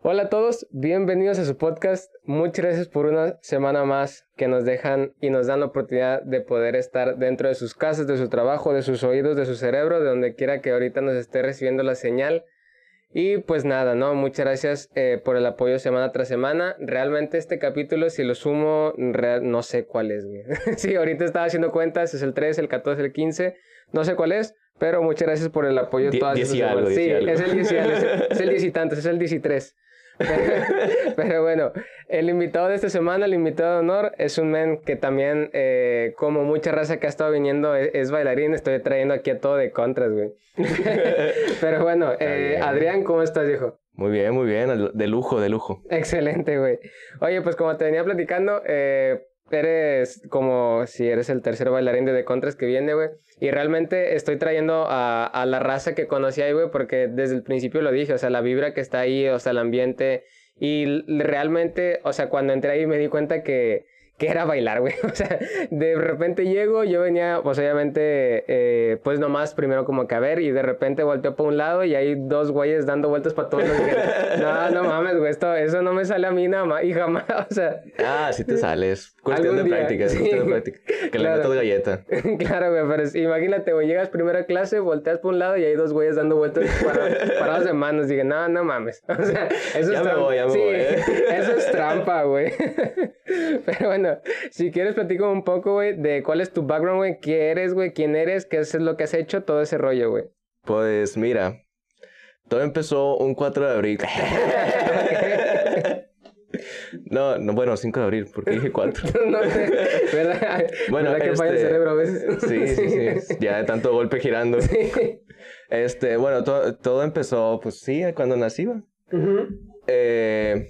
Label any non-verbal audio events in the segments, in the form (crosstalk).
Hola a todos, bienvenidos a su podcast. Muchas gracias por una semana más que nos dejan y nos dan la oportunidad de poder estar dentro de sus casas, de su trabajo, de sus oídos, de su cerebro, de donde quiera que ahorita nos esté recibiendo la señal. Y pues nada, ¿no? Muchas gracias eh, por el apoyo semana tras semana. Realmente este capítulo, si lo sumo, no sé cuál es, güey. (laughs) sí, ahorita estaba haciendo cuentas, es el 3, el 14, el 15, no sé cuál es, pero muchas gracias por el apoyo. todas sí, es el 10 es el 10 y tantos, es el 13. (laughs) Pero, bueno, el invitado de esta semana, el invitado de honor, es un men que también, eh, como mucha raza que ha estado viniendo, e, es, bailarín. Estoy trayendo aquí a todo de contras, güey. (laughs) Pero bueno, eh, Adrián, ¿cómo estás, hijo? Muy bien, muy bien, de lujo, de lujo. Excelente, güey. Oye, pues como te venía platicando, eh, eres como si eres el tercer bailarín de The Contras que viene, güey. Y realmente estoy trayendo a, a la raza que conocí ahí, güey, porque desde el principio lo dije, o sea, la vibra que está ahí, o sea, el ambiente. Y realmente, o sea, cuando entré ahí me di cuenta que que era bailar, güey. (laughs) O sea, de repente llego, yo venía, pues obviamente, eh, pues nomás primero como que a ver, y de repente volteo por un lado y hay dos güeyes dando vueltas para todos. (laughs) no, no mames, güey, esto, eso no me sale a mí nada más, y jamás, (laughs) o sea. Ah, sí te sales. Cuestión de práctica, sí. cuestión de práctica. Que le meto de galleta. claro, güey, pero imagínate, güey, llegas primero a clase, volteas por un lado y hay dos güeyes dando vueltas para, parados de manos. Dije, no, no mames. O sea, eso ya es me voy, ya me sí, voy. ¿eh? Eso es trampa, güey. pero bueno si quieres platico un poco, güey, de cuál es tu background, güey, qué eres, güey, quién eres, qué es lo que has hecho, todo ese rollo, güey. Pues mira, todo empezó un 4 de abril. (laughs) No, no, bueno, 5 de abril, porque dije 4. (laughs) no sé, ¿verdad? Bueno, ¿verdad que falla el este, cerebro a veces? Sí, sí, sí, (laughs) ya de tanto golpe girando. Este, bueno, todo, todo empezó, pues sí, cuando nací, güey. eh,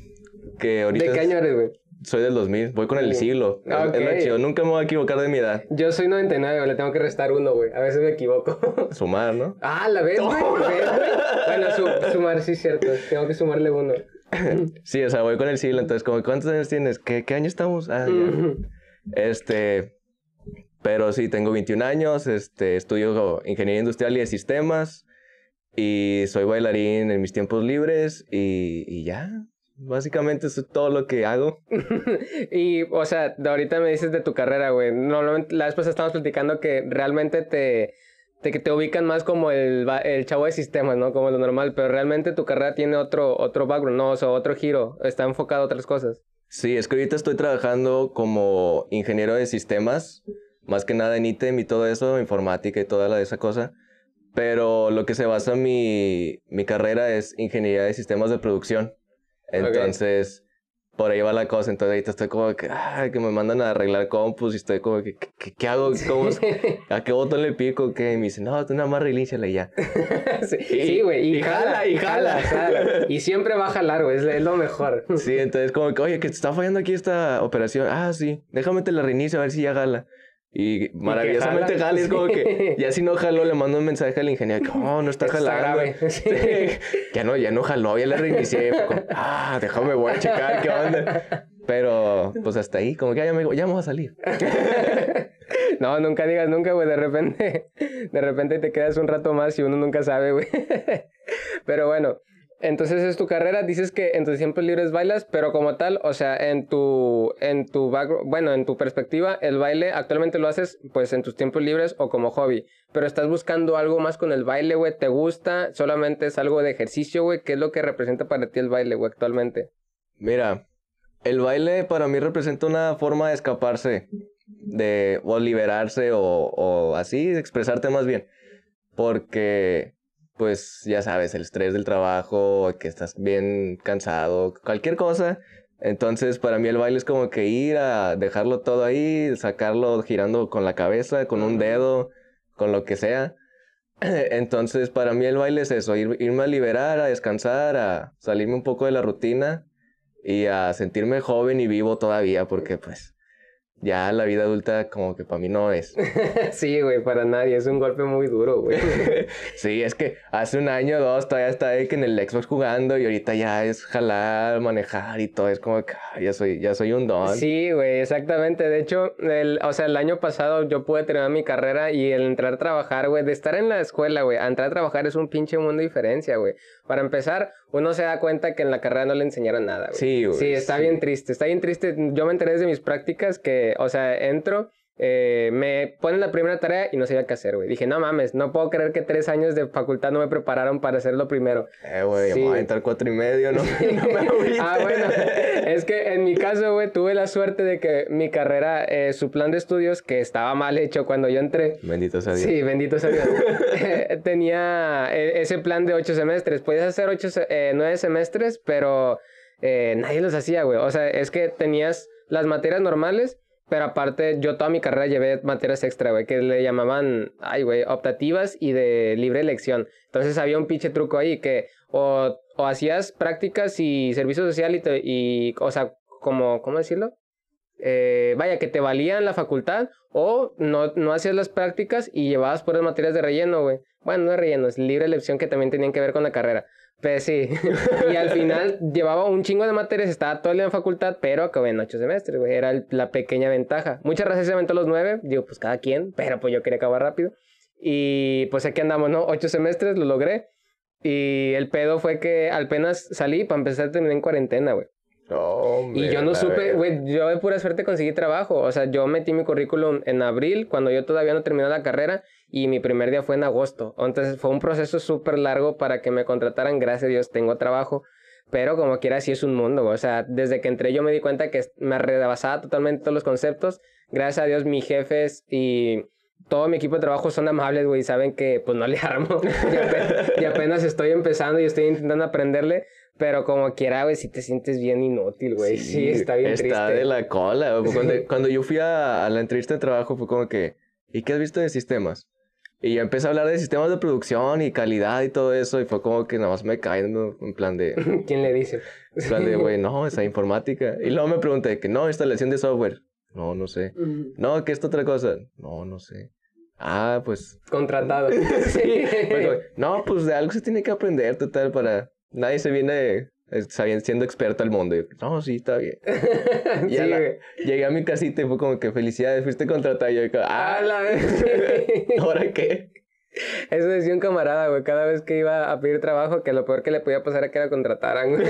que ahorita... ¿De qué año eres, güey? Soy del 2000, voy con el siglo. Okay. Es, es chido. Nunca me voy a equivocar de mi edad. Yo soy 99, le tengo que restar uno, güey. A veces me equivoco. (laughs) Sumar, ¿no? Ah, la vez, güey. bueno, su, sumar, sí, cierto. Tengo que sumarle uno. (laughs) sí, o sea, voy con el siglo. Entonces, como, ¿cuántos años tienes? ¿Qué, qué año estamos? Ah, ya. este. Pero sí, tengo 21 años. Este, estudio ingeniería industrial y de sistemas. Y soy bailarín en mis tiempos libres. Y, y ya. Básicamente eso es todo lo que hago. (laughs) y, o sea, de ahorita me dices de tu carrera, güey. Normalmente, la vez pasada estábamos platicando que realmente te, te, te ubican más como el, el chavo de sistemas, ¿no? Como lo normal, pero realmente tu carrera tiene otro, otro background, ¿no? O sea, otro giro. Está enfocado a otras cosas. Sí, es que ahorita estoy trabajando como ingeniero de sistemas, más que nada en ITEM y todo eso, informática y toda la esa cosa. Pero lo que se basa mi, mi carrera es ingeniería de sistemas de producción. Entonces, okay. por ahí va la cosa. Entonces, ahorita estoy como que, ay, que me mandan a arreglar compus y estoy como que, ¿qué, qué hago? ¿Cómo, (laughs) ¿A qué botón le pico? ¿Qué? Y me dice, no, tú nada más reilíciala y ya. (laughs) sí, güey. Y, y, y, jala, y jala, jala. Y siempre va a jalar, güey. Es, es, lo mejor. sí, entonces, como que, oye, que te está fallando aquí esta operación. Ah, sí. Déjame te la reinicio a ver si ya jala. Y maravillosamente jala, jala, es como que ya si no jaló, le mando un mensaje al ingeniero que oh, no está, está jalando. (laughs) Sí. ya no, ya no jaló, ya le reinicié. Como, ah, déjame, voy a checar qué onda. Pero pues hasta ahí, como que ya me, ya me voy a salir. (laughs) no, nunca digas nunca, güey. De repente, de repente te quedas un rato más y uno nunca sabe, güey. (laughs) Pero bueno, entonces es tu carrera, dices que en tus tiempos libres bailas, pero como tal, o sea, en tu, en tu background, bueno, en tu perspectiva, el baile actualmente lo haces pues en tus tiempos libres o como hobby, pero estás buscando algo más con el baile, güey, ¿te gusta? ¿Solamente es algo de ejercicio, güey? ¿Qué es lo que representa para ti el baile, güey, actualmente? Mira, el baile para mí representa una forma de escaparse, de, o liberarse, o, o así, expresarte más bien, porque pues ya sabes, el estrés del trabajo, que estás bien cansado, cualquier cosa. Entonces, para mí el baile es como que ir a dejarlo todo ahí, sacarlo girando con la cabeza, con un dedo, con lo que sea. (clears throat) Entonces, para mí el baile es eso, ir, irme a liberar, a descansar, a salirme un poco de la rutina y a sentirme joven y vivo todavía, porque pues ya la vida adulta como que para mí no es. (laughs) sí, güey, para nadie, es un golpe muy duro, güey. (laughs) sí, es que hace un año o dos todavía estaba que en el Xbox jugando y ahorita ya es jalar, manejar y todo, es como que ya soy, ya soy un don. Sí, güey, exactamente. De hecho, el, o sea, el año pasado yo pude terminar mi carrera y el entrar a trabajar, güey, de estar en la escuela, güey, a entrar a trabajar es un pinche mundo de diferencia, güey. Para empezar, uno se da cuenta que en la carrera no le enseñaron nada, güey. Sí, güey. Sí, está bien triste, está bien triste. Yo me enteré desde mis prácticas que, o sea, entro eh, me ponen la primera tarea y no sabía qué hacer, güey. Dije, no mames, no puedo creer que tres años de facultad no me prepararon para hacer lo primero. Eh, güey, sí. voy a entrar cuatro y medio, ¿no? (laughs) (laughs) ah, bueno, es que en mi caso, güey, tuve la suerte de que mi carrera, eh, su plan de estudios, que estaba mal hecho cuando yo entré. Bendito sea Dios. Sí, bendito sea Dios. (laughs) Eh, tenía ese plan de ocho semestres. Podías hacer ocho, nueve semestres, pero nadie los hacía, güey. O sea, es que tenías las materias normales pero aparte, yo toda mi carrera llevé materias extra, güey, que le llamaban, ay, güey, optativas y de libre elección. Entonces había un pinche truco ahí que o, o hacías prácticas y servicio social y, y o sea, como, ¿cómo decirlo? Eh, vaya, que te valían la facultad o no, no hacías las prácticas y llevabas por las materias de relleno, güey. Bueno, no de relleno, es libre elección que también tenían que ver con la carrera. Pues sí. (laughs) y al final llevaba un chingo de materias, estaba todo el día en facultad, pero acabé en ocho semestres, güey. Era la pequeña ventaja. Muchas gracias se aventó los nueve, digo, pues cada quien, pero pues yo quería acabar rápido. Y pues aquí andamos, ¿no? Ocho semestres, lo logré. Y el pedo fue que apenas salí, para empezar terminé en cuarentena, güey y yo no supe, güey, yo de pura suerte conseguí trabajo. O sea, yo metí mi currículum en abril, cuando yo todavía no terminé la carrera, y mi primer día fue en agosto. Entonces fue un proceso súper largo para que me contrataran. Gracias a Dios tengo trabajo. Pero como quiera, sí es un mundo. O sea, desde que entré yo me di cuenta que me rebasaba totalmente todos los conceptos. Gracias a Dios, mis jefes y todo mi equipo de trabajo son amables, güey, y saben que pues no le (laughs) armo. y, apenas, estoy empezando y estoy intentando aprenderle. Pero como quiera, güey, si te sientes bien inútil, güey. Sí, está bien está triste. Está de la cola. Cuando, cuando yo fui a, la entrevista de trabajo fue como que, ¿y qué has visto de sistemas? Y yo empecé a hablar de sistemas de producción y calidad y todo eso. Y fue como que nada más me caen en plan de... (laughs) ¿Quién le dice? En plan de, güey, no, esa informática. Y luego me pregunté que no, instalación de software. No, no sé. No, ¿qué es otra cosa? No, no sé. Ah, pues... Contratado. (laughs) sí. (laughs) no, pues de algo se tiene que aprender total para nadie se viene eh, siendo experto al mundo. Y no, sí, está bien. (laughs) sí, llegué a mi casita y fue como que felicidades, fuiste contratado. Y yo, ah, la (laughs) vez. (laughs) ¿Ahora qué? Eso decía un camarada, güey, cada vez que iba a pedir trabajo, que lo peor que le podía pasar era que la contrataran, güey.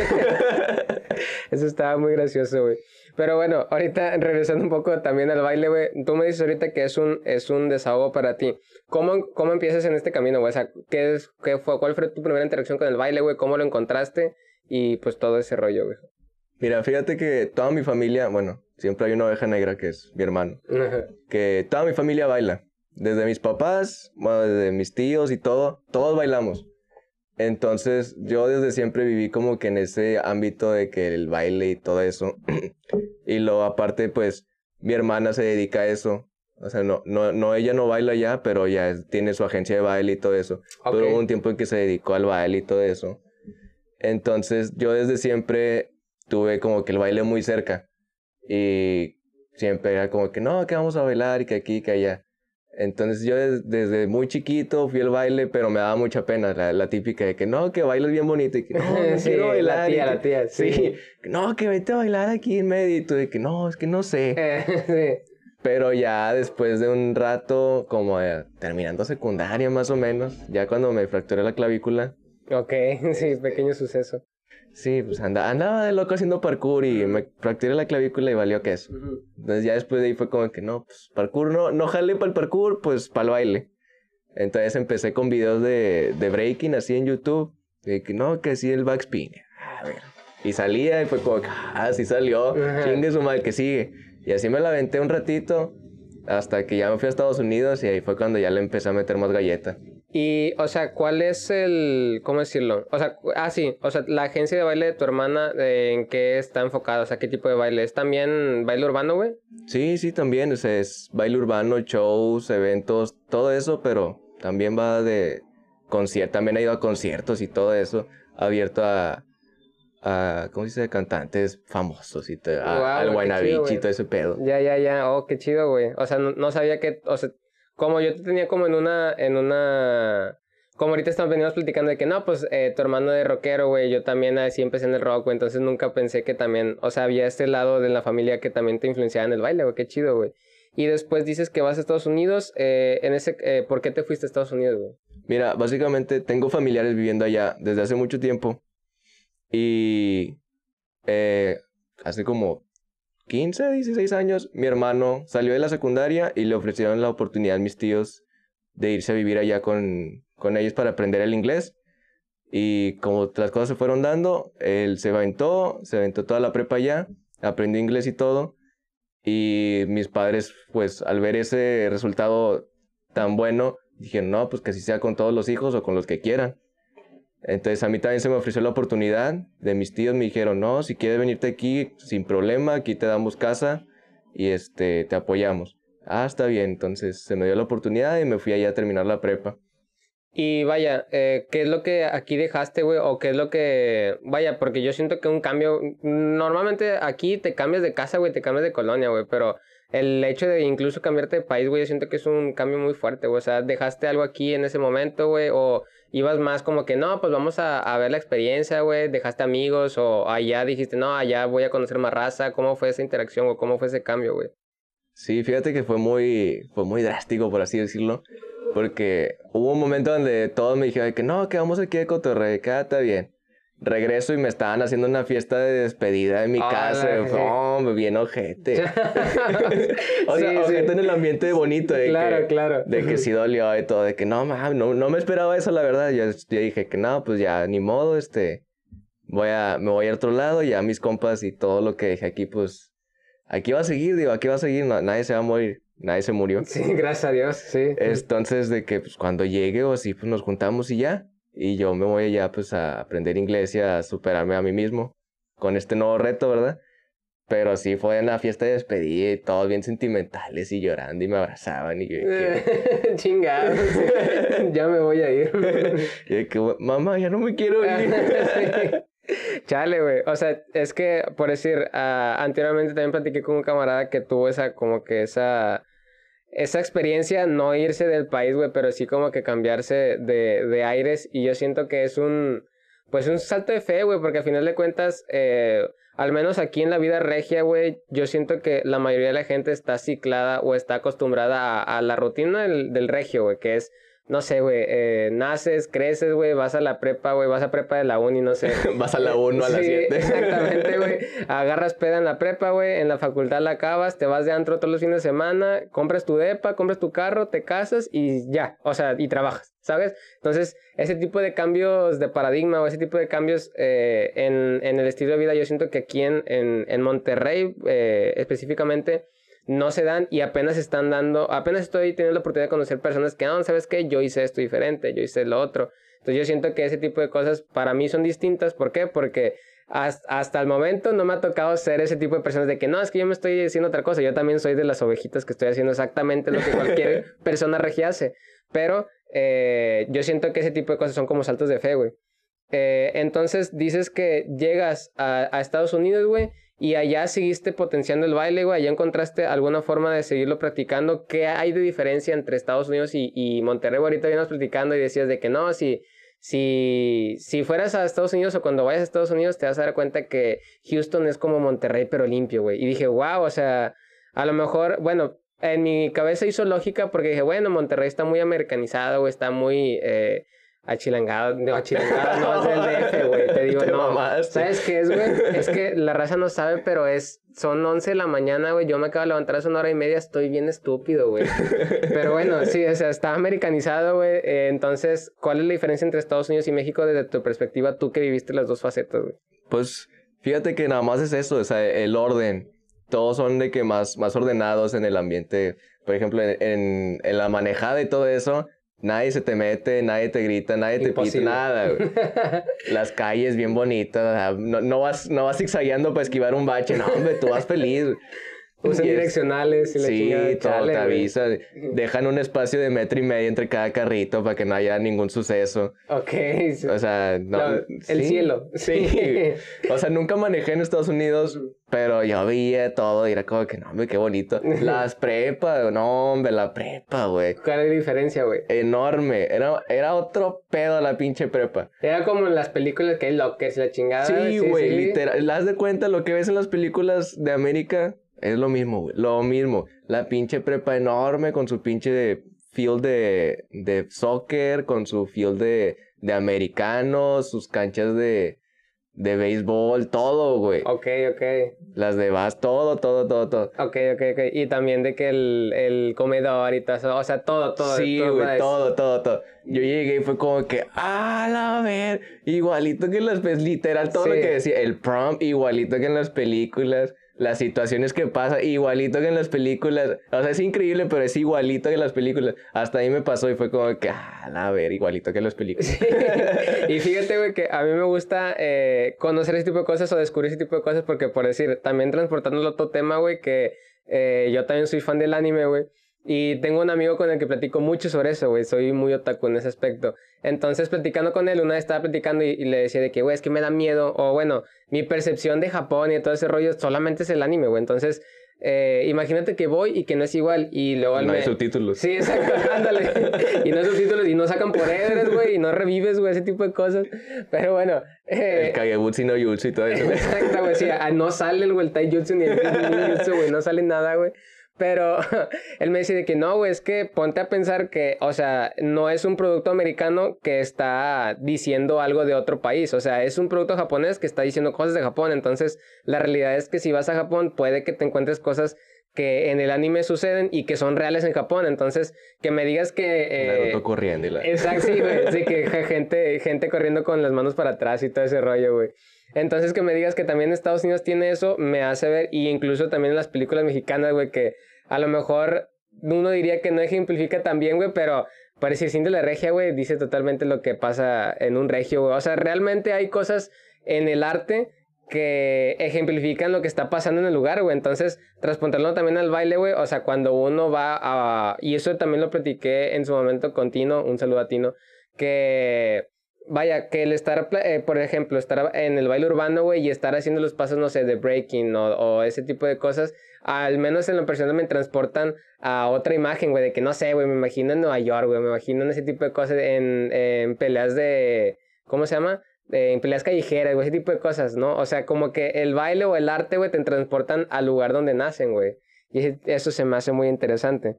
Eso estaba muy gracioso, güey. Pero bueno, ahorita (laughs) regresando un poco también al baile, güey. Tú me dices ahorita que es un, es un desahogo para ti. ¿Cómo, cómo empiezas en este camino, güey? O sea, ¿qué, es, qué fue, ¿cuál fue tu primera interacción con el baile, güey? ¿Cómo lo encontraste? Y pues todo ese rollo, güey. Mira, fíjate que toda mi familia, bueno, siempre hay una oveja negra que es mi hermano. Que toda mi familia baila. Desde mis papás, bueno, desde mis tíos y todo, todos bailamos. Entonces, yo desde siempre viví como que en ese ámbito de que el baile y todo eso. (clears throat) y luego, aparte, pues, mi hermana se dedica a eso. O sea, no, no, no ella no baila ya, pero ya tiene su agencia de baile y todo eso. Pero hubo un tiempo en que se dedicó al baile y todo eso. Entonces, yo desde siempre tuve como que el baile muy cerca. Y siempre era como que, no, que vamos a bailar y que aquí, que allá. Entonces yo desde muy chiquito fui al baile, pero me daba mucha pena, la, típica de que no, que bailes bien bonito y que no, (laughs) no sí, quiero bailar. La tía, la (laughs) tía, sí. No, que vete a bailar aquí en medio y tú de que no, es que no sé. (laughs) sí. Pero ya después de un rato, como eh, terminando secundaria más o menos, ya cuando me fracturé la clavícula. Ok, sí, pequeño suceso. Sí, pues andaba de loco haciendo parkour y me fracturé la clavícula y valió queso. Entonces ya después de ahí fue como que no, pues parkour no, no jale para el parkour, pues para el baile. Entonces empecé con videos de, de breaking así en YouTube. De que no, que sí el backspin. A ver. Y salía y fue como que, ah, sí salió. Chingue su madre que sigue. Y así me la aventé un ratito hasta que ya me fui a Estados Unidos y ahí fue cuando ya le empecé a meter más galleta. Y, o sea, ¿cuál es el, cómo decirlo? O sea, ah, sí, o sea, la agencia de baile de tu hermana, ¿en qué está enfocada? O sea, ¿qué tipo de baile? ¿Es también baile urbano, güey? Sí, sí, también, o sea, es baile urbano, shows, eventos, todo eso, pero también va de conciertos, también ha ido a conciertos y todo eso, abierto a, a ¿cómo se dice? Cantantes famosos y todo, al Guaynabich y todo ese pedo. Ya, ya, ya, oh, qué chido, güey. O sea, no, no sabía que, o sea como yo te tenía como en una, en una, como ahorita estamos venimos platicando de que no, pues eh, tu hermano de rockero, güey, yo también así empecé en el rock, güey, entonces nunca pensé que también, o sea, había este lado de la familia que también te influenciaba en el baile, güey, qué chido, güey. Y después dices que vas a Estados Unidos, eh, en ese, eh, ¿por qué te fuiste a Estados Unidos, güey? Mira, básicamente tengo familiares viviendo allá desde hace mucho tiempo. Y hace como 15, 16 años, mi hermano salió de la secundaria y le ofrecieron la oportunidad a mis tíos de irse a vivir allá con, con ellos para aprender el inglés. Y como las cosas se fueron dando, él se aventó, se aventó toda la prepa allá, aprendió inglés y todo. Y mis padres, pues al ver ese resultado tan bueno, dijeron, no, pues que así sea con todos los hijos o con los que quieran. Entonces a mí también se me ofreció la oportunidad de mis tíos, me dijeron, no, si quieres venirte aquí sin problema, aquí te damos casa y este, te apoyamos. Ah, está bien, entonces se me dio la oportunidad y me fui allá a terminar la prepa. Y vaya, eh, ¿qué es lo que aquí dejaste, güey? O qué es lo que... Vaya, porque yo siento que un cambio... Normalmente aquí te cambias de casa, güey, te cambias de colonia, güey, pero el hecho de incluso cambiarte de país, güey, yo siento que es un cambio muy fuerte, güey. O sea, dejaste algo aquí en ese momento, güey, o ibas más como que, no, pues vamos a, a ver la experiencia, güey, dejaste amigos, o allá dijiste, no, allá voy a conocer más raza. ¿Cómo fue esa interacción o cómo fue ese cambio, güey? Sí, fíjate que fue muy, fue muy drástico, por así decirlo. Porque hubo un momento donde todos me dijeron que no, que vamos aquí de cotorreo, que está bien. Regreso y me estaban haciendo una fiesta de despedida en mi casa. Oh, bien ojete. (laughs) (laughs) o sea, ojete en el ambiente bonito. De claro, que, claro. De que sí dolió y todo. De que no, no, no me esperaba eso, la verdad. Yo, yo, dije que no, pues ya, ni modo, este. Voy a, me voy a otro lado. Ya mis compas y todo lo que dejé aquí, pues. Aquí va a seguir, digo, aquí va a seguir. nadie se va a morir nadie se murió. Sí, gracias a Dios, sí. Entonces, de que pues, cuando llegue o así, pues nos juntamos y ya. Y yo me voy ya pues a aprender inglés y a superarme a mí mismo con este nuevo reto, ¿verdad? Pero sí fue una fiesta de despedida y todos bien sentimentales y llorando y me abrazaban y yo... (laughs) Chingado, (laughs) ya me voy a ir. (laughs) y que, mamá, ya no me quiero ir. Chale, güey. O sea, es que, por decir, uh, anteriormente también platiqué con un camarada que tuvo esa, como que esa esa experiencia, no irse del país, güey, pero sí como que cambiarse de, de aires. Y yo siento que es un, pues un salto de fe, güey, porque al final de cuentas, eh, al menos aquí en la vida regia, güey, yo siento que la mayoría de la gente está ciclada o está acostumbrada a, a la rutina del, del regio, güey, que es no sé, güey, eh, naces, creces, güey, vas a la prepa, güey, vas a prepa de la uni, no sé. (laughs) vas a la 1 a las 7. exactamente, güey. (laughs) Agarras peda en la prepa, güey, en la facultad la acabas, te vas de antro todos los fines de semana, compras tu depa, compras tu carro, te casas y ya, o sea, y trabajas, ¿sabes? Entonces, ese tipo de cambios de paradigma o ese tipo de cambios eh, en, en, el estilo de vida, yo siento que aquí en, en, en Monterrey, eh, específicamente, no se dan y apenas están dando, apenas estoy teniendo la oportunidad de conocer personas que, no, ¿sabes qué? Yo hice esto diferente, yo hice lo otro. Entonces yo siento que ese tipo de cosas para mí son distintas. ¿Por qué? Porque hasta, el momento no me ha tocado ser ese tipo de personas de que no, es que yo me estoy haciendo otra cosa. Yo también soy de las ovejitas que estoy haciendo exactamente lo que cualquier (laughs) persona regia hace. Pero eh, yo siento que ese tipo de cosas son como saltos de fe, güey. Eh, entonces dices que llegas a, a Estados Unidos, güey, y allá seguiste potenciando el baile, güey, allá encontraste alguna forma de seguirlo practicando. ¿Qué hay de diferencia entre Estados Unidos y, y Monterrey? Ahorita vienes platicando y decías de que no, si, si, si fueras a Estados Unidos o cuando vayas a Estados Unidos te vas a dar cuenta que Houston es como Monterrey pero limpio, güey. Y dije, wow, o sea, a lo mejor, bueno, en mi cabeza hizo lógica porque dije, bueno, Monterrey está muy americanizado, güey, está muy... Eh, achilangado, no, achilangado no es del (laughs) DF, güey, te digo, no, ¿sabes qué es, güey? Es que la raza no sabe, pero es, son 11 de la mañana, güey, yo me acabo de levantar hace una hora y media, estoy bien estúpido, güey. Pero bueno, sí, o sea, está americanizado, güey, eh, entonces, ¿cuál es la diferencia entre Estados Unidos y México desde tu perspectiva, tú que viviste las dos facetas, güey? Pues, fíjate que nada más es eso, o sea, el orden, todos son de que más, más ordenados en el ambiente, por ejemplo, en, en la manejada y todo eso, Nadie se te mete, nadie te grita, nadie te pide nada, (laughs) Las calles bien bonitas, no, no, vas, no vas zigzagueando para esquivar un bache, no, hombre, tú vas feliz. Usan direccionales y la Sí, todo te avisa. Dejan un espacio de metro y medio entre cada carrito para que no haya ningún suceso. Ok. O sea, no. el cielo. Sí. (laughs) o sea, nunca manejé en Estados Unidos, pero yo veía todo y era como que, no, hombre, qué bonito. (laughs) Las prepas, no, hombre, la prepa, güey. ¿Cuál es la diferencia, güey? Enorme. Era, era otro pedo la pinche prepa. Era como en las películas que hay lockers la chingada. Sí, güey, literal. ¿Las de cuenta lo que ves en las películas de América? Es lo mismo, güey. Lo mismo. La pinche prepa enorme con su pinche field de, de soccer, con su field de, de americanos, sus canchas de, de béisbol, todo, güey. Ok, ok. Las de bas, todo, todo, todo, todo. Ok, ok, ok. Y también de que el, el comedor y todo eso, o sea, todo, todo. Sí, todo güey, todo, todo, todo. Yo llegué y fue como que, ah, la ver, igualito que en las, literal, todo lo que decía, el prom, igualito que en las películas, las situaciones que pasa, igualito que en las películas. O sea, es increíble, pero es igualito que en las películas. Hasta ahí me pasó y fue como que, ah, la ver, igualito que en las películas. y fíjate, güey, que a mí me gusta eh, conocer ese tipo de cosas o descubrir ese tipo de cosas porque, por decir, también transportándolo a otro tema, güey, que eh, yo también soy fan del anime, güey. Y tengo un amigo con el que platico mucho sobre eso, güey. Soy muy otaku en ese aspecto. Entonces, platicando con él, una vez estaba platicando y, y le decía de que, güey, es que me da miedo. O bueno, mi percepción de Japón y todo ese rollo solamente es el anime, güey. Entonces, eh, imagínate que voy y que no es igual. Y luego no me... hay subtítulos. Sí, exacto, (laughs) ándale. Y no subtítulos y no sacan poderes, güey, y no revives, güey, ese tipo de cosas. Pero bueno, eh, El Kagebutsu no Jutsu y todo eso. (laughs) exacto, güey, sí, no sale el, el Taijutsu ni el Ninjutsu, güey, no sale nada, güey. Pero (laughs) él me dice de que no, güey, es que ponte a pensar que, o sea, no es un producto americano que está diciendo algo de otro país, o sea, es un producto japonés que está diciendo cosas de Japón, entonces la realidad es que si vas a Japón puede que te encuentres cosas que en el anime suceden y que son reales en Japón, entonces que me digas que... eh, Naruto corriendo y la... Exacto, sí, güey. Sí, que (laughs) gente, gente corriendo con las manos para atrás y todo ese rollo, güey. Entonces, que me digas que también Estados Unidos tiene eso, me hace ver, y incluso también en las películas mexicanas, güey, que a lo mejor uno diría que no ejemplifica tan bien, güey, pero para decir Cindy la regia, güey, dice totalmente lo que pasa en un regio, güey. O sea, realmente hay cosas en el arte que ejemplifican lo que está pasando en el lugar, güey. Entonces, transportarlo también al baile, güey. O sea, cuando uno va a... Y eso también lo platiqué en su momento con Tino, un saludo a Tino, que... Vaya, que el estar, eh, por ejemplo, estar en el baile urbano, güey, y estar haciendo los pasos, no sé, de breaking o ese tipo de cosas, al menos en lo personal me transportan a otra imagen, güey, de que no sé, güey, me imagino en Nueva York, güey, me imagino en ese tipo de cosas, en, en peleas de, ¿cómo se llama? Eh, en peleas callejeras, güey, ese tipo de cosas, ¿no? O sea, como que el baile o el arte, güey, te transportan al lugar donde nacen, güey. Y eso se me hace muy interesante.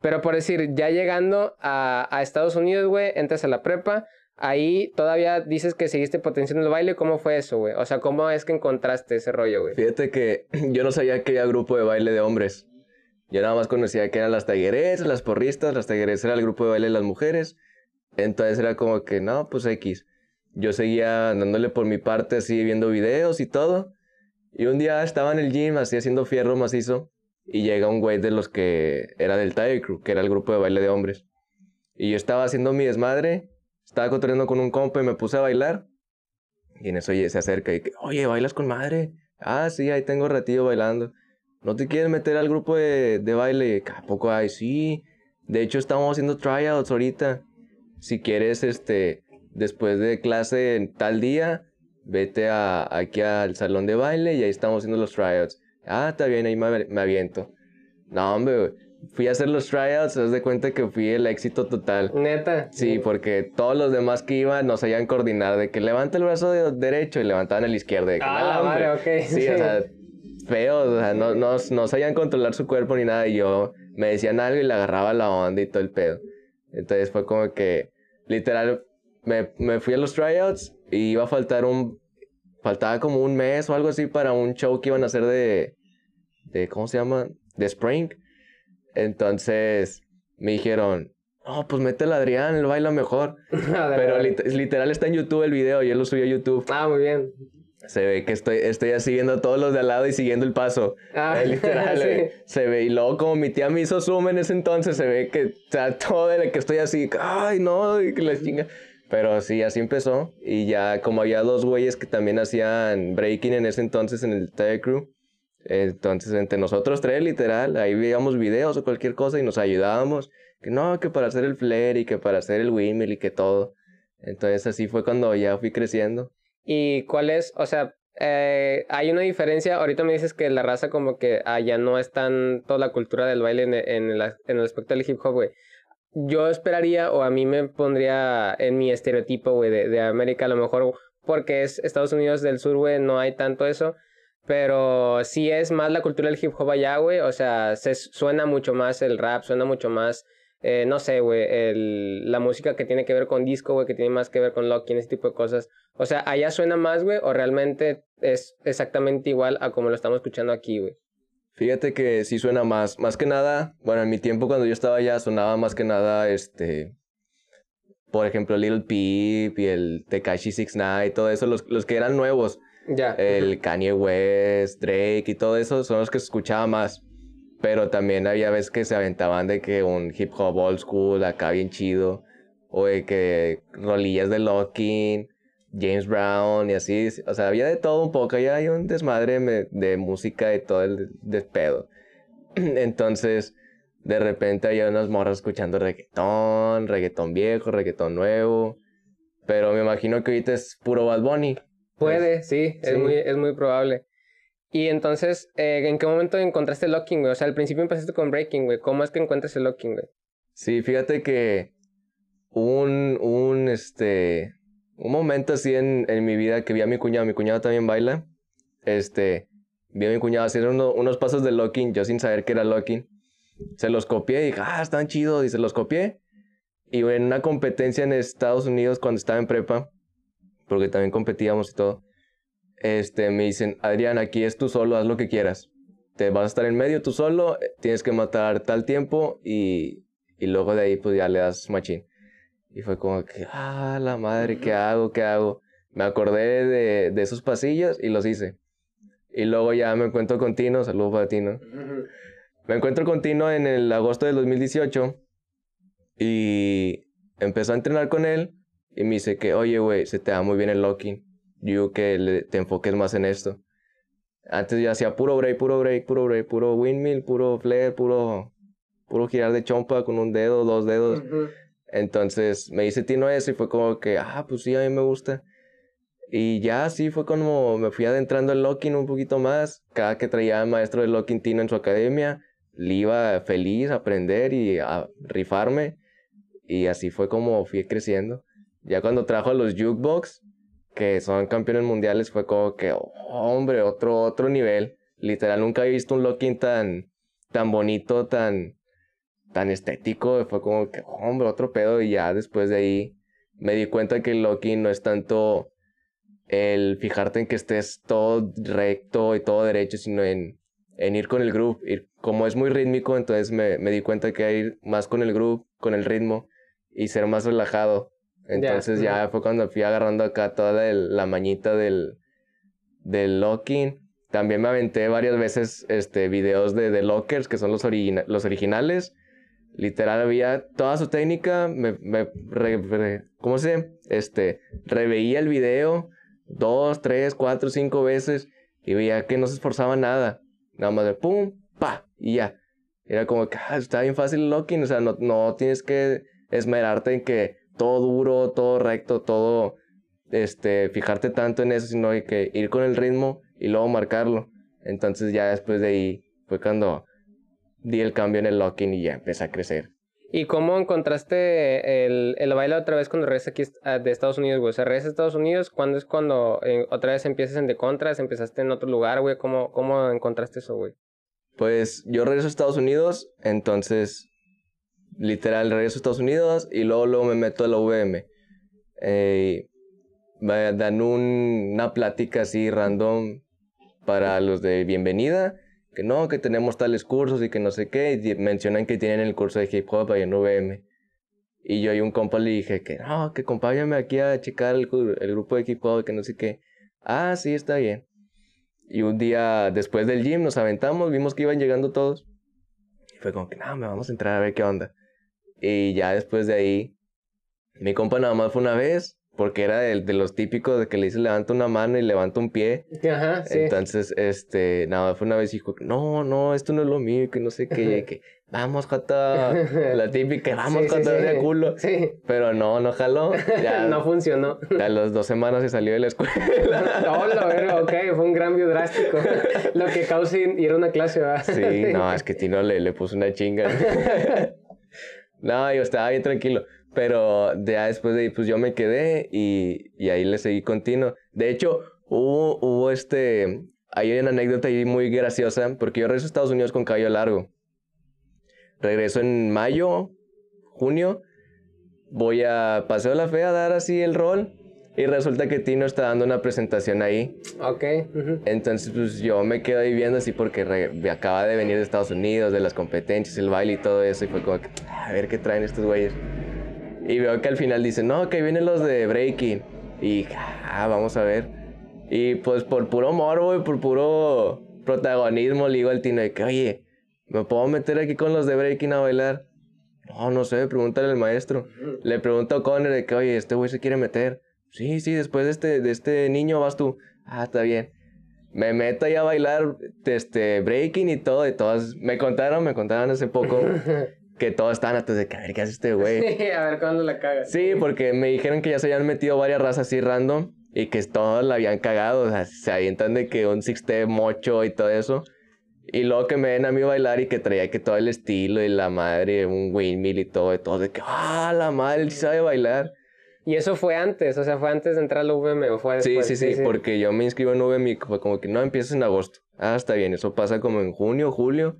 Pero por decir, ya llegando a, a Estados Unidos, güey, entras a la prepa, ahí todavía dices que seguiste potenciando el baile, ¿cómo fue eso, güey? O sea, ¿cómo es que encontraste ese rollo, güey? Fíjate que (clears throat) yo no sabía que había grupo de baile de hombres. Yo nada más conocía que eran las talleres, las porristas, las talleres era el grupo de baile de las mujeres. Entonces era como que, no, pues X. Yo seguía andándole por mi parte así, viendo videos y todo. Y un día estaba en el gym así haciendo fierro macizo. Y llega un güey de los que era del Tiger Crew, que era el grupo de baile de hombres. Y yo estaba haciendo mi desmadre, estaba cotorreando con un compa y me puse a bailar. Y en eso oye, se acerca y que, oye, ¿bailas con madre? Ah, sí, ahí tengo ratillo bailando. ¿No te quieres meter al grupo de, de baile? ¿A poco hay? Sí. De hecho, estamos haciendo tryouts ahorita. Si quieres, este, después de clase en tal día, vete a, aquí al salón de baile y ahí estamos haciendo los tryouts. Ah, está bien, ahí me, me aviento. No, hombre. Fui a hacer los tryouts, das de cuenta que fui el éxito total. Neta. Sí, porque todos los demás que iban no sabían coordinar de que levanta el brazo de derecho y levantaban el izquierdo. De que, Ah, no, madre, ok. Sí, o sea, feos, o sea, no, no, no sabían controlar su cuerpo ni nada. Y yo me decían algo y le agarraba la onda y todo el pedo. Entonces fue como que, literal, me, me fui a los tryouts y iba a faltar un. Faltaba como un mes o algo así para un show que iban a hacer de. de ¿Cómo se llama? De Spring. Entonces me dijeron, no, pues métele a Adrián, él baila mejor. (laughs) Pero lit- literal está en YouTube el video, yo lo subí a YouTube. Ah, muy bien. Se ve que estoy, estoy así viendo a todos los de al lado y siguiendo el paso. Ah, Eh, literal, (laughs) sí. eh, se ve. Y luego como mi tía me hizo zoom en ese entonces, se ve que, o sea, (laughs) todo de que estoy así, ay, no, y que la chinga. Pero sí, así empezó. Y ya como había dos güeyes que también hacían breaking en ese entonces en el Tiger Crew. Entonces, entre nosotros tres, literal, ahí veíamos videos o cualquier cosa y nos ayudábamos. Que no, que para hacer el flare y que para hacer el windmill y que todo. Entonces, así fue cuando ya fui creciendo. ¿Y cuál es? O sea, eh, hay una diferencia. Ahorita me dices que la raza, como que allá no es tan toda la cultura del baile en, en, el, en el aspecto del hip hop, güey. Yo esperaría, o a mí me pondría en mi estereotipo, güey, de, de América, a lo mejor porque es Estados Unidos del Sur, güey, no hay tanto eso. Pero sí es más la cultura del hip hop allá, güey. O sea, se suena mucho más el rap, suena mucho más eh, no sé, güey, la música que tiene que ver con disco, güey, que tiene más que ver con locking, ese tipo de cosas. O sea, ¿allá suena más, güey, o realmente es exactamente igual a como lo estamos escuchando aquí, güey? Fíjate que sí suena más. Más que nada, bueno, en mi tiempo cuando yo estaba allá sonaba más que nada, este... Por ejemplo, Little Peep y el Tekashi 69 y todo eso, los, los que eran nuevos. Ya. El Kanye West, Drake y todo eso son los que escuchaba más. Pero también había veces que se aventaban de que un hip hop old school acá bien chido. O de que rolillas de Locking, James Brown y así. O sea, había de todo un poco. Hay un desmadre de música y todo el despedo. (clears throat) Entonces, de repente había unas morras escuchando reggaetón, reggaetón viejo, reggaetón nuevo. Pero me imagino que ahorita es puro Bad Bunny. Puede, sí, Es, muy, es muy probable. Y entonces, eh, ¿en qué momento encontraste el locking, güey? O sea, al principio empezaste con breaking, güey. ¿Cómo es que encuentras el locking, güey? Sí, fíjate que un, un, este, un momento así en, en mi vida que vi a mi cuñado, mi cuñado también baila, este, vi a mi cuñado hacer unos pasos de locking, yo sin saber que era locking. Se los copié y dije, ah, están chidos, y se los copié. Y en una competencia en Estados Unidos cuando estaba en prepa, porque también competíamos y todo, este, me dicen, Adrián, aquí es tú solo, haz lo que quieras. Te vas a estar en medio tú solo, tienes que matar tal tiempo y, y luego de ahí pues ya le das machín. Y fue como que, ah, la madre, ¿qué hago? ¿Qué hago? Me acordé de, de esos pasillos y los hice. Y luego ya me encuentro con Tino, saludos para Tino. Me encuentro con Tino en el agosto del 2018 y empezó a entrenar con él y me dice que, oye, güey, se te da muy bien el locking yo que te enfoques más en esto. Antes yo hacía puro break, puro break, puro break, puro windmill, puro flare, puro, puro girar de chompa con un dedo, dos dedos. Entonces me dice Tino eso y fue como que, ah, pues sí, a mí me gusta. Y ya así fue como me fui adentrando el locking un poquito más. Cada que traía maestro de locking Tino en su academia, le iba feliz a aprender y a rifarme. Y así fue como fui creciendo. Ya cuando trajo a los jukebox, que son campeones mundiales, fue como que, hombre, otro, otro nivel. Literal, nunca había visto un locking tan, tan bonito, tan, tan estético. Fue como que, hombre, otro pedo. Y ya después de ahí me di cuenta que el locking no es tanto el fijarte en que estés todo recto y todo derecho, sino en, en ir con el groove. Ir, como es muy rítmico, entonces me, me di cuenta que ir más con el groove, con el ritmo y ser más relajado. Entonces ya fue cuando fui agarrando acá toda la mañita del, del locking. También me aventé varias veces este, videos de, de lockers, que son los, los originales. Literal había toda su técnica, me, me ¿cómo se? Este, reveía el video dos, tres, cuatro, cinco veces y veía que no se esforzaba nada. Nada más de pum, pa, y ya. Era como que ah, está bien fácil el locking, o sea, no, no tienes que esmerarte en que todo duro, todo recto, todo, este, fijarte tanto en eso, sino hay que ir con el ritmo y luego marcarlo. Entonces ya después de ahí fue cuando di el cambio en el locking y ya empecé a crecer. ¿Y cómo encontraste el, el baile otra vez cuando regresas aquí de Estados Unidos, güey? O sea, regresas a Estados Unidos, ¿cuándo es cuando eh, otra vez empiezas en de contras? ¿Empezaste en otro lugar, güey? ¿Cómo, ¿Cómo encontraste eso, güey? Pues yo regreso a Estados Unidos, entonces literal regreso a Estados Unidos y luego, luego me meto a la UVM. Eh, dan una plática así random para los de bienvenida, que no, que tenemos tales cursos y que no sé qué, y mencionan que tienen el curso de hip hop ahí en UVM. Y yo y un compa le dije que no, que acompáñame aquí a checar el, el grupo de hip hop, que no sé qué. Ah, sí, está bien. Y un día después del gym nos aventamos, vimos que iban llegando todos. Y fue como que, no, me vamos a entrar a ver qué onda. Y ya después de ahí, mi compa nada más fue una vez, porque era de, de los típicos de que le dice levanta una mano y levanta un pie. Ajá, sí. Entonces, este, nada más fue una vez y dijo, no, no, esto no es lo mío, que no sé qué, que vamos, jata, la típica, (laughs) vamos, sí, jata, de culo. Sí. Pero no, no jaló. Ya, (laughs) no funcionó. A las dos semanas se salió de la escuela. (laughs) no, lo ver, ok, fue un cambio drástico. lo que causó ir a una clase, ¿verdad? Sí, no, es que Tino le, le puso una chinga. No, yo estaba bien tranquilo. Pero ya después de ahí, pues yo me quedé y, y ahí le seguí continuo. De hecho, hubo, hubo este. Hay una anécdota ahí muy graciosa, porque yo regreso a Estados Unidos con cabello largo. Regreso en mayo, junio voy a Paseo de la Fe a dar así el rol. Y resulta que Tino está dando una presentación ahí. Ok. Entonces, pues yo me quedo ahí viendo así porque acaba de venir de Estados Unidos, de las competencias, el baile y todo eso. Y fue como que, a ver qué traen estos güeyes. Y veo que al final dicen, no, que vienen los de breaking. Y, ah, vamos a ver. Y pues por puro morbo y por puro protagonismo le digo al Tino de que, oye, ¿me puedo meter aquí con los de breaking a bailar? No, no sé, pregúntale al maestro. Le pregunto a Conner de que, oye, este güey se quiere meter. Sí, sí, después de este, de este niño vas tú. Ah, está bien. Me meto ahí a bailar este, breaking y todo, y todas. Me contaron, me contaron hace poco (laughs) que todos estaban antes de que, a ver, ¿qué hace este güey? (laughs) Sí, a ver cuándo la caga. Sí, porque me dijeron que ya se habían metido varias razas así random y que todos la habían cagado. O sea, se avientan de que un sixte mocho y todo eso. Y luego que me ven a mí bailar y que traía que todo el estilo y la madre, un windmill y todo, y todo de que, ah, la madre, sabe bailar. Y eso fue antes, o sea, fue antes de entrar al VM o fue después. Sí, sí, sí, porque yo me inscribo en VM y fue como que no empiezas en agosto. Ah, está bien, eso pasa como en junio, julio.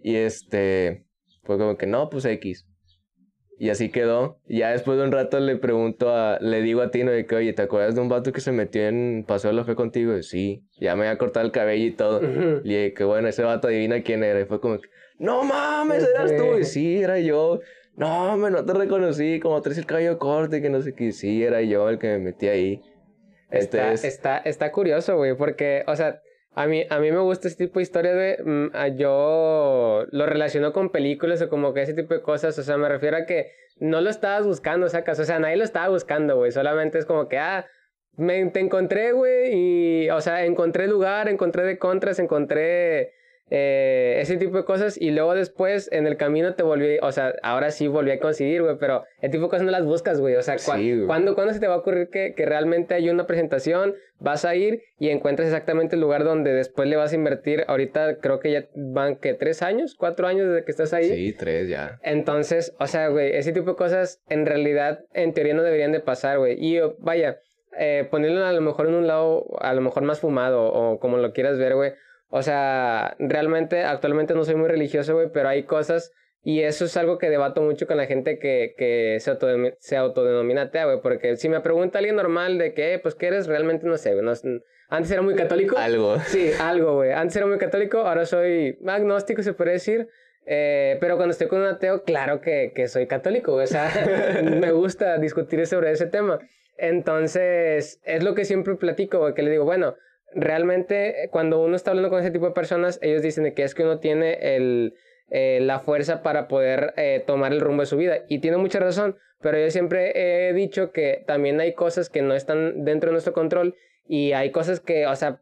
Y este, fue como que no, pues X. Y así quedó. Y ya después de un rato le pregunto a, le digo a Tino de que, oye, ¿te acuerdas de un vato que se metió en Paseo de la Fe contigo? Y, sí, ya me había cortado el cabello y todo. Y dije que bueno, ese vato adivina quién era. Y fue como que, no mames, eras tú. Y sí, era yo. No, me no te reconocí, como traes el cabello corto y que no sé qué. Sí, era yo el que me metí ahí. Está, está, está curioso, güey, porque, o sea, a mí, a mí me gusta ese tipo de historias, de mm, yo lo relaciono con películas o como que ese tipo de cosas. O sea, me refiero a que no lo estabas buscando, sacas. O sea, nadie lo estaba buscando, güey. Solamente es como que, ah, me, te encontré, güey. Y, o sea, encontré lugar, encontré de contras, encontré eh, ese tipo de cosas y luego después en el camino te volví, o sea, ahora sí volví a coincidir, güey, pero el tipo de cosas no las buscas, güey, o sea, ¿cuándo, se te va a ocurrir que, que, realmente hay una presentación, vas a ir y encuentras exactamente el lugar donde después le vas a invertir, ahorita creo que ya van, que ¿Tres años? ¿Cuatro años desde que estás ahí? Sí, tres ya. Entonces, o sea, güey, ese tipo de cosas en realidad, en teoría no deberían de pasar, güey, y vaya, eh, ponerlo a lo mejor en un lado, a lo mejor más fumado o como lo quieras ver, güey, o sea, realmente actualmente no soy muy religioso, güey, pero hay cosas y eso es algo que debato mucho con la gente que, que se, se autodenomina atea, güey, porque si me pregunta alguien normal de qué, pues qué eres, realmente no sé, güey. antes era muy católico. Algo. Sí, algo, güey. Antes era muy católico, ahora soy agnóstico, se puede decir. Eh, pero cuando estoy con un ateo, claro que, que soy católico, güey. O sea, (laughs) me gusta discutir sobre ese tema. Entonces, es lo que siempre platico, güey, que le digo, bueno, realmente cuando uno está hablando con ese tipo de personas, ellos dicen que es que uno tiene el, eh, la fuerza para poder eh, tomar el rumbo de su vida. Y tiene mucha razón, pero yo siempre he dicho que también hay cosas que no están dentro de nuestro control y hay cosas que, o sea,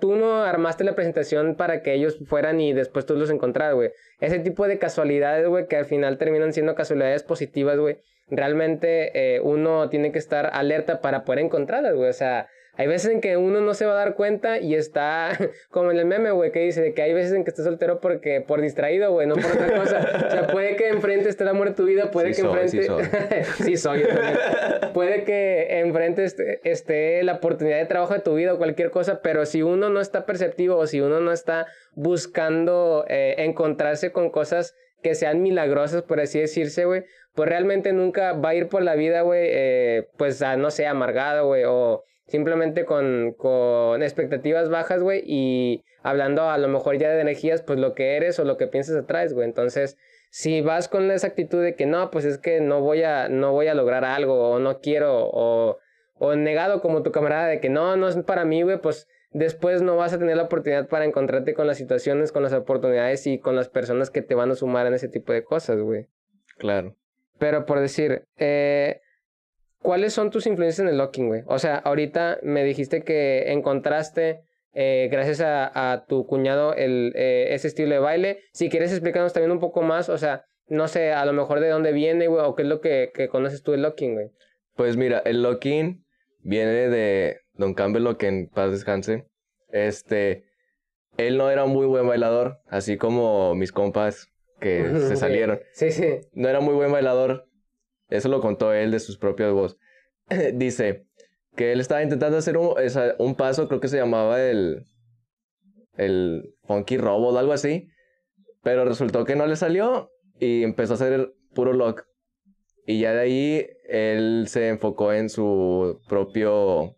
tú, no armaste la presentación para que ellos fueran y después tú los encontraras, güey. Ese tipo de casualidades, güey, que al final terminan siendo casualidades positivas, güey. Realmente eh, uno tiene que estar alerta para poder encontrarlas, güey. O sea, hay veces en que uno no se va a dar cuenta y está (laughs) como en el meme, güey, que dice que hay veces en que estás soltero porque por distraído, güey, no por otra cosa. O sea, puede que enfrente esté el amor de tu vida, puede que enfrente. Sí soy. puede que enfrente esté, la oportunidad de trabajo de tu vida o cualquier cosa, pero si uno no está perceptivo o si uno no está buscando eh, encontrarse con cosas que sean milagrosas, por así decirse, güey, pues realmente nunca va a ir por la vida, güey, eh, pues, a, no sé, amargado, güey, o simplemente con, con expectativas bajas, güey, y hablando a lo mejor ya de energías, pues lo que eres o lo que piensas atrás, güey. Entonces, si vas con esa actitud de que no, pues es que no voy a, no voy a lograr algo, o no quiero, o, o negado como tu camarada de que no, no es para mí, güey, pues después no vas a tener la oportunidad para encontrarte con las situaciones, con las oportunidades y con las personas que te van a sumar en ese tipo de cosas, güey. Claro. Pero por decir, eh, ¿Cuáles son tus influencias en el locking, güey? O sea, ahorita me dijiste que encontraste, eh, gracias a, tu cuñado, el, eh, ese estilo de baile. Si quieres explicarnos también un poco más, o sea, no sé, a lo mejor de dónde viene, güey, o qué es lo que, conoces tú del locking, güey. Pues mira, el locking viene de Don Campbell, que en paz descanse. Este, él no era un muy buen bailador, así como mis compas que (laughs) se salieron. Sí, sí. No era muy buen bailador, eso lo contó él de sus propias voz. (clears throat) Dice que él estaba intentando hacer un, un, paso, creo que se llamaba el, el Funky Robot, algo así. Pero resultó que no le salió y empezó a hacer puro lock. Y ya de ahí él se enfocó en su propio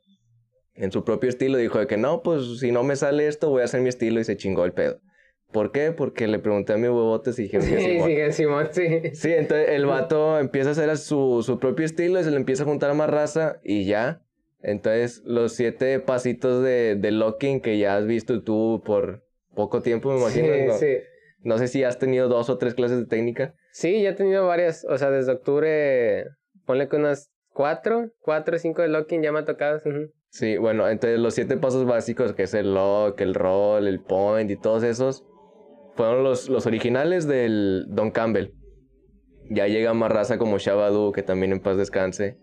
en su propio estilo dijo de que no, pues si no me sale esto voy a hacer mi estilo y se chingó el pedo. ¿Por qué? Porque le pregunté a mi huevote si (laughs) dije Sí, sí, Simón, sí. Sí, entonces el vato empieza a hacer su, su propio estilo y se le empieza a juntar más raza y ya. Entonces los siete pasitos de, de locking que ya has visto tú por poco tiempo, me imagino. Sí, ¿no? sí. No sé si has tenido dos o tres clases de técnica. Sí, ya he tenido varias, o sea, desde octubre, ponle que unas cuatro, cuatro o cinco de locking ya me ha tocado. ujú. Sí, bueno, entonces los siete pasos básicos, que es el lock, el roll, el point y todos esos, fueron los, los originales del Don Campbell. Ya llega más raza como Shabadoo, que también en paz descanse,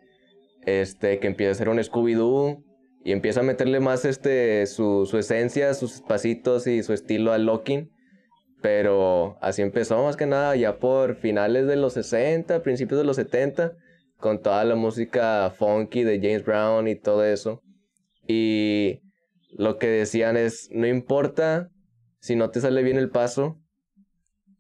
este, que empieza a hacer un Scooby-Doo y empieza a meterle más este, su, su esencia, sus pasitos y su estilo al locking. Pero así empezó más que nada ya por finales de los 60, principios de los 70, con toda la música funky de James Brown y todo eso. Y lo que decían es, no importa si no te sale bien el paso,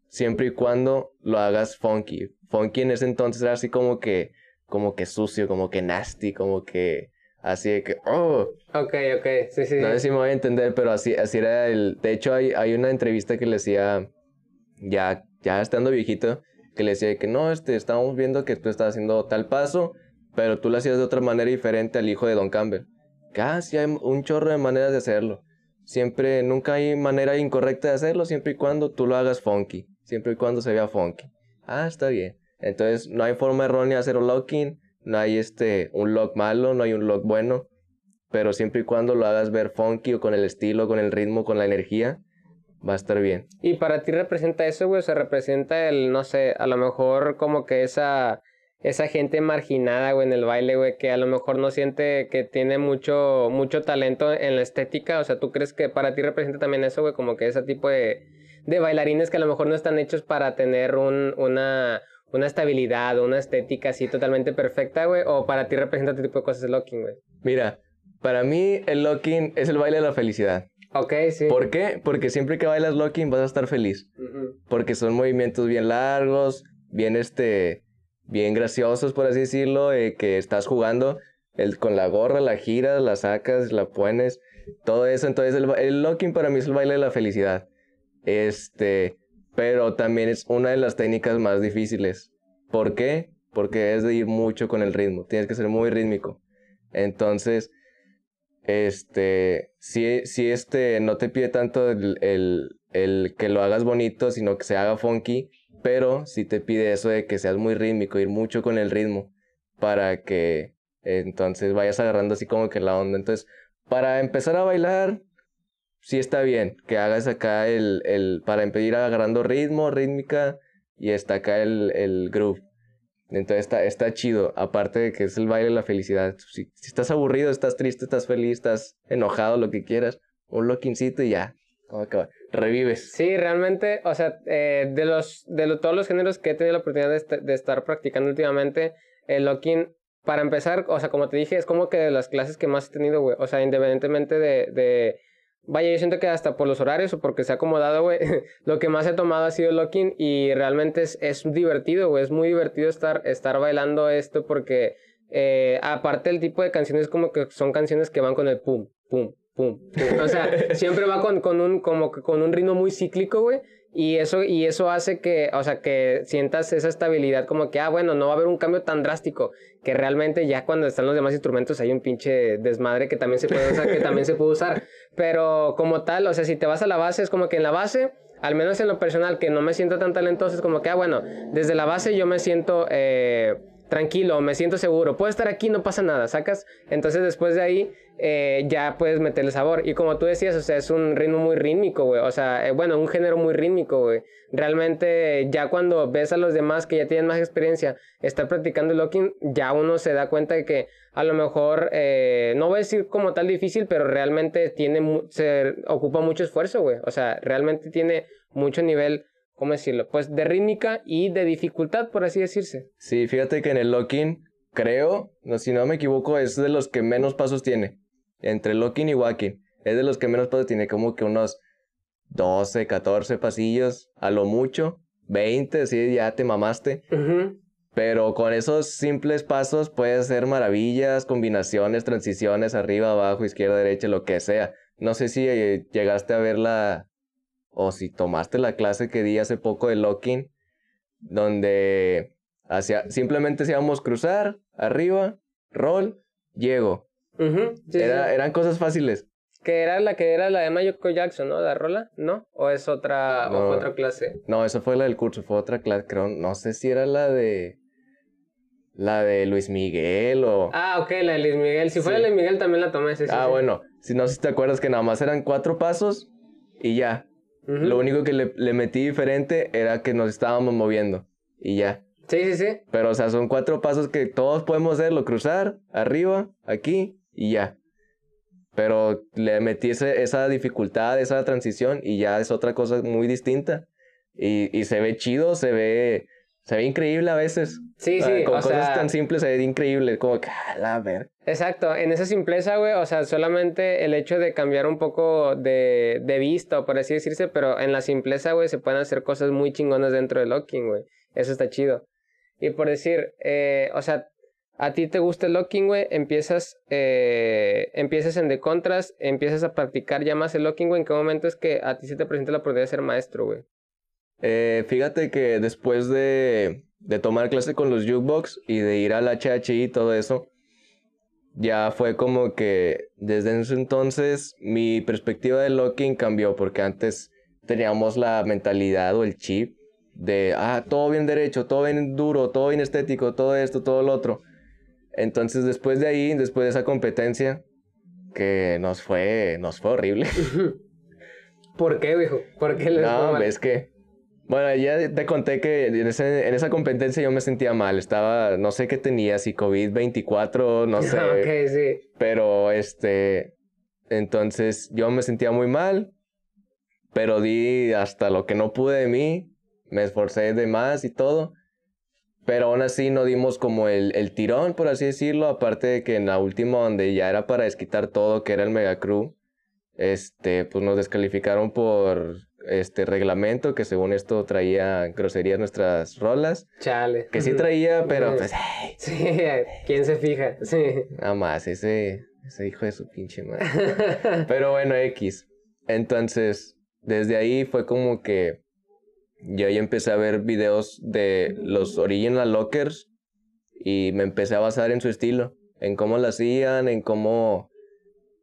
siempre y cuando lo hagas funky. Funky en ese entonces era así como que, como que sucio, como que nasty, como que así de que, oh, Ok, ok, sí, sí. no sé si me voy a entender, pero así, así era el... De hecho, hay, hay una entrevista que le decía, ya, ya estando viejito, que le decía que no, este, estábamos viendo que tú estás haciendo tal paso, pero tú lo hacías de otra manera diferente al hijo de Don Campbell. Sí, hay un chorro de maneras de hacerlo. Siempre, nunca hay manera incorrecta de hacerlo, siempre y cuando tú lo hagas funky. Siempre y cuando se vea funky. Ah, está bien. Entonces, no hay forma errónea de hacer un locking, no hay este, un lock malo, no hay un lock bueno pero siempre y cuando lo hagas ver funky o con el estilo, con el ritmo, con la energía, va a estar bien. Y para ti representa eso, güey, o sea, representa el, no sé, a lo mejor como que esa, esa gente marginada, güey, en el baile, güey, que a lo mejor no siente que tiene mucho, mucho talento en la estética, o sea, ¿tú crees que para ti representa también eso, güey, como que ese tipo de, de bailarines que a lo mejor no están hechos para tener un, una, una estabilidad, una estética así totalmente perfecta, güey, o para ti representa otro tipo de cosas el locking, güey? Mira, para mí el locking es el baile de la felicidad. Ok, sí. ¿Por qué? Porque siempre que bailas locking vas a estar feliz. Porque son movimientos bien largos, bien este, bien graciosos por así decirlo, que estás jugando el, con la gorra, la giras, la sacas, la pones, todo eso. Entonces el, el locking para mí es el baile de la felicidad. Este, pero también es una de las técnicas más difíciles. ¿Por qué? Porque es de ir mucho con el ritmo, tienes que ser muy rítmico. Entonces, este, si, si este no te pide tanto el, el que lo hagas bonito, sino que se haga funky, pero sí te pide eso de que seas muy rítmico, ir mucho con el ritmo, para que entonces vayas agarrando así como que la onda. Entonces, para empezar a bailar, sí está bien que hagas acá el, el para impedir agarrando ritmo, rítmica, y está acá el, el groove. Entonces está, está chido, aparte de que es el baile de la felicidad. Si, si estás aburrido, estás triste, estás feliz, estás enojado, lo que quieras, un lockincito y ya, revives. Sí, realmente, o sea, eh, de los de todos los géneros que he tenido la oportunidad de, de estar practicando últimamente, el locking, para empezar, o sea, como te dije, es como que de las clases que más he tenido, güey. O sea, independientemente de, de... Vaya, yo siento que hasta por los horarios o porque se ha acomodado, güey, (laughs) lo que más he tomado ha sido locking y realmente es, es divertido, güey. Es muy divertido estar, estar bailando esto porque, eh, aparte el tipo de canciones, como que son canciones que van con el pum, pum, pum. O sea, siempre va con, con un, como con un ritmo muy cíclico, güey. Y eso, y eso hace que, o sea, que sientas esa estabilidad como que, ah, bueno, no va a haber un cambio tan drástico. Que realmente ya cuando están los demás instrumentos hay un pinche desmadre que también se puede usar, que también se puede usar. Pero como tal, o sea, si te vas a la base, es como que en la base, al menos en lo personal, que no me siento tan talentoso, es como que, ah, bueno, desde la base yo me siento eh, tranquilo, me siento seguro. Puedo estar aquí, no pasa nada, ¿sacas? Entonces después de ahí eh, ya puedes meterle sabor. Y como tú decías, o sea, es un ritmo muy rítmico, güey. O sea, eh, bueno, un género muy rítmico, güey. Realmente ya cuando ves a los demás que ya tienen más experiencia estar practicando locking, ya uno se da cuenta de que a lo mejor, eh, no voy a decir como tal difícil, pero realmente tiene, se ocupa mucho esfuerzo, güey. O sea, realmente tiene mucho nivel, ¿cómo decirlo? Pues de rítmica y de dificultad, por así decirse. Sí, fíjate que en el locking, creo, no, si no me equivoco, es de los que menos pasos tiene. Entre locking y walking. Es de los que menos pasos tiene, como que unos 12, 14 pasillos, a lo mucho. 20, sí, ya te mamaste. Pero con esos simples pasos puedes hacer maravillas, combinaciones, transiciones, arriba, abajo, izquierda, derecha, lo que sea. No sé si eh, llegaste a ver la, o si tomaste la clase que di hace poco de locking, donde hacía, simplemente hacíamos cruzar, arriba, roll, llego. Sí, Era- sí. Eran cosas fáciles. Que era la que era la de Mayoko Jackson, ¿no? La rola, ¿no? ¿O es otra, o No. fue otra clase? No, esa fue la del curso, fue otra clase, creo, no sé si era la de, la de Luis Miguel o... Ah, ok, la de Luis Miguel. Si fuera Sí. Luis Miguel también la tomé, sí, ah, bueno, si no si te acuerdas que nada más eran cuatro pasos y ya. Lo único que le, le metí diferente era que nos estábamos moviendo y ya. Sí, sí, sí. Pero, o sea, son cuatro pasos que todos podemos hacerlo, cruzar, arriba, aquí y ya. Pero le metí ese- esa dificultad, esa transición y ya es otra cosa muy distinta. Y, y se ve chido, se ve, se ve increíble a veces. Sí, Ah, sí, Con o cosas sea, tan simples se ve increíble, como que, a la ver. exacto, en esa simpleza, güey, o sea, solamente el hecho de cambiar un poco de, de vista, o por así decirse, pero en la simpleza, güey, se pueden hacer cosas muy chingonas dentro del locking, güey. Eso está chido. Y por decir, eh, o sea, a ti te gusta el locking, güey, empiezas, eh, empiezas en The Contrast, empiezas a practicar ya más el locking, güey, ¿en qué momento es que a ti se te presenta la oportunidad de ser maestro, güey? Eh, fíjate que después de, de tomar clase con los jukebox y de ir al HHI y todo eso, ya fue como que desde ese entonces mi perspectiva de locking cambió porque antes teníamos la mentalidad o el chip de, ah, todo bien derecho, todo bien duro, todo bien estético, todo esto, todo lo otro. Entonces después de ahí, después de esa competencia, que nos fue, nos fue horrible. (laughs) ¿Por qué, viejo? ¿Por qué les fue No, mal? ves que. Bueno, ya te conté que en, ese- en esa competencia yo me sentía mal. Estaba, no sé qué tenía, si COVID-24, no (laughs) sé. ok, sí. Pero este. Entonces yo me sentía muy mal. Pero di hasta lo que no pude de mí. Me esforcé de más y todo. Pero aún así no dimos como el, el tirón, por así decirlo. Aparte de que en la última, donde ya era para desquitar todo, que era el Mega Crew, este, pues nos descalificaron por este reglamento, que según esto traía groserías nuestras rolas. Chale. Que sí traía, pero pues, ay, Sí, ¿quién se fija? Sí. nada más, ese, ese hijo de su pinche madre. (laughs) Pero bueno, X. Entonces, desde ahí fue como que yo ya empecé a ver videos de los Original Lockers y me empecé a basar en su estilo, en cómo lo hacían, en cómo,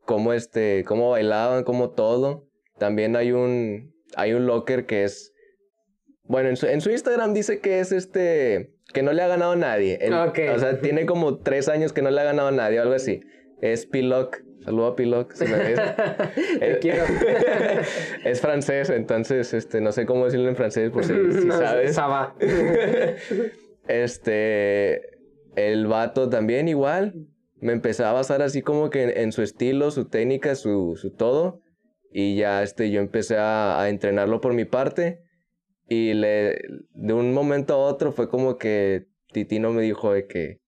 cómo este, cómo bailaban, cómo todo. También hay un, hay un locker que es, bueno, en su, en su Instagram dice que es este, que no le ha ganado a nadie. Ok. O sea, tiene como tres años que no le ha ganado a nadie, algo así. Es Piloc. Saludo a Piloc, si me ves. (laughs) Te quiero. (laughs) es francés, entonces este, no sé cómo decirlo en francés por si, si (laughs) No, sabes. Saba. Este, el vato también igual. Me empecé a basar así como que en, en su estilo, su técnica, su, su todo. Y ya este, yo empecé a, a entrenarlo por mi parte. Y le, de un momento a otro fue como que Titino me dijo de que,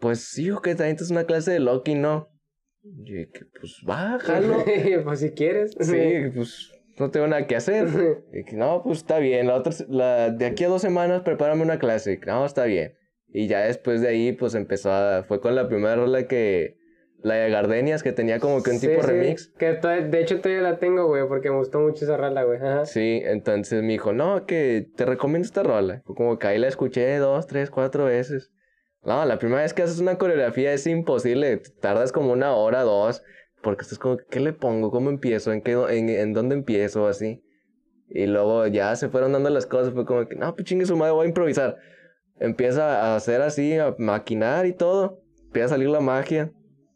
pues sí, o que también es una clase de Loki, ¿no? Y yo dije, pues va, jalo. (laughs) pues si quieres. Sí, pues no tengo nada que hacer. (laughs) Y que, no, pues está bien. La otra, la, de aquí a dos semanas prepárame una clase. No, está bien. Y ya después de ahí, pues empezó a... Fue con la primera rola que... La de Gardenias, que tenía como que un Sí, tipo sí, remix. Que de hecho todavía la tengo, güey, porque me gustó mucho esa rola, güey. Ajá. Sí, entonces me dijo, no, que te recomiendo esta rola. Como que ahí la escuché dos, tres, cuatro veces. No, la primera vez que haces una coreografía es imposible. Tardas como una hora, dos. Porque estás como, ¿qué le pongo? ¿Cómo empiezo? ¿En, qué, en, en dónde empiezo? Así. Y luego ya se fueron dando las cosas. Fue como que, no, pues chingue su madre, voy a improvisar. Empieza a hacer así, a maquinar y todo. Empieza a salir la magia.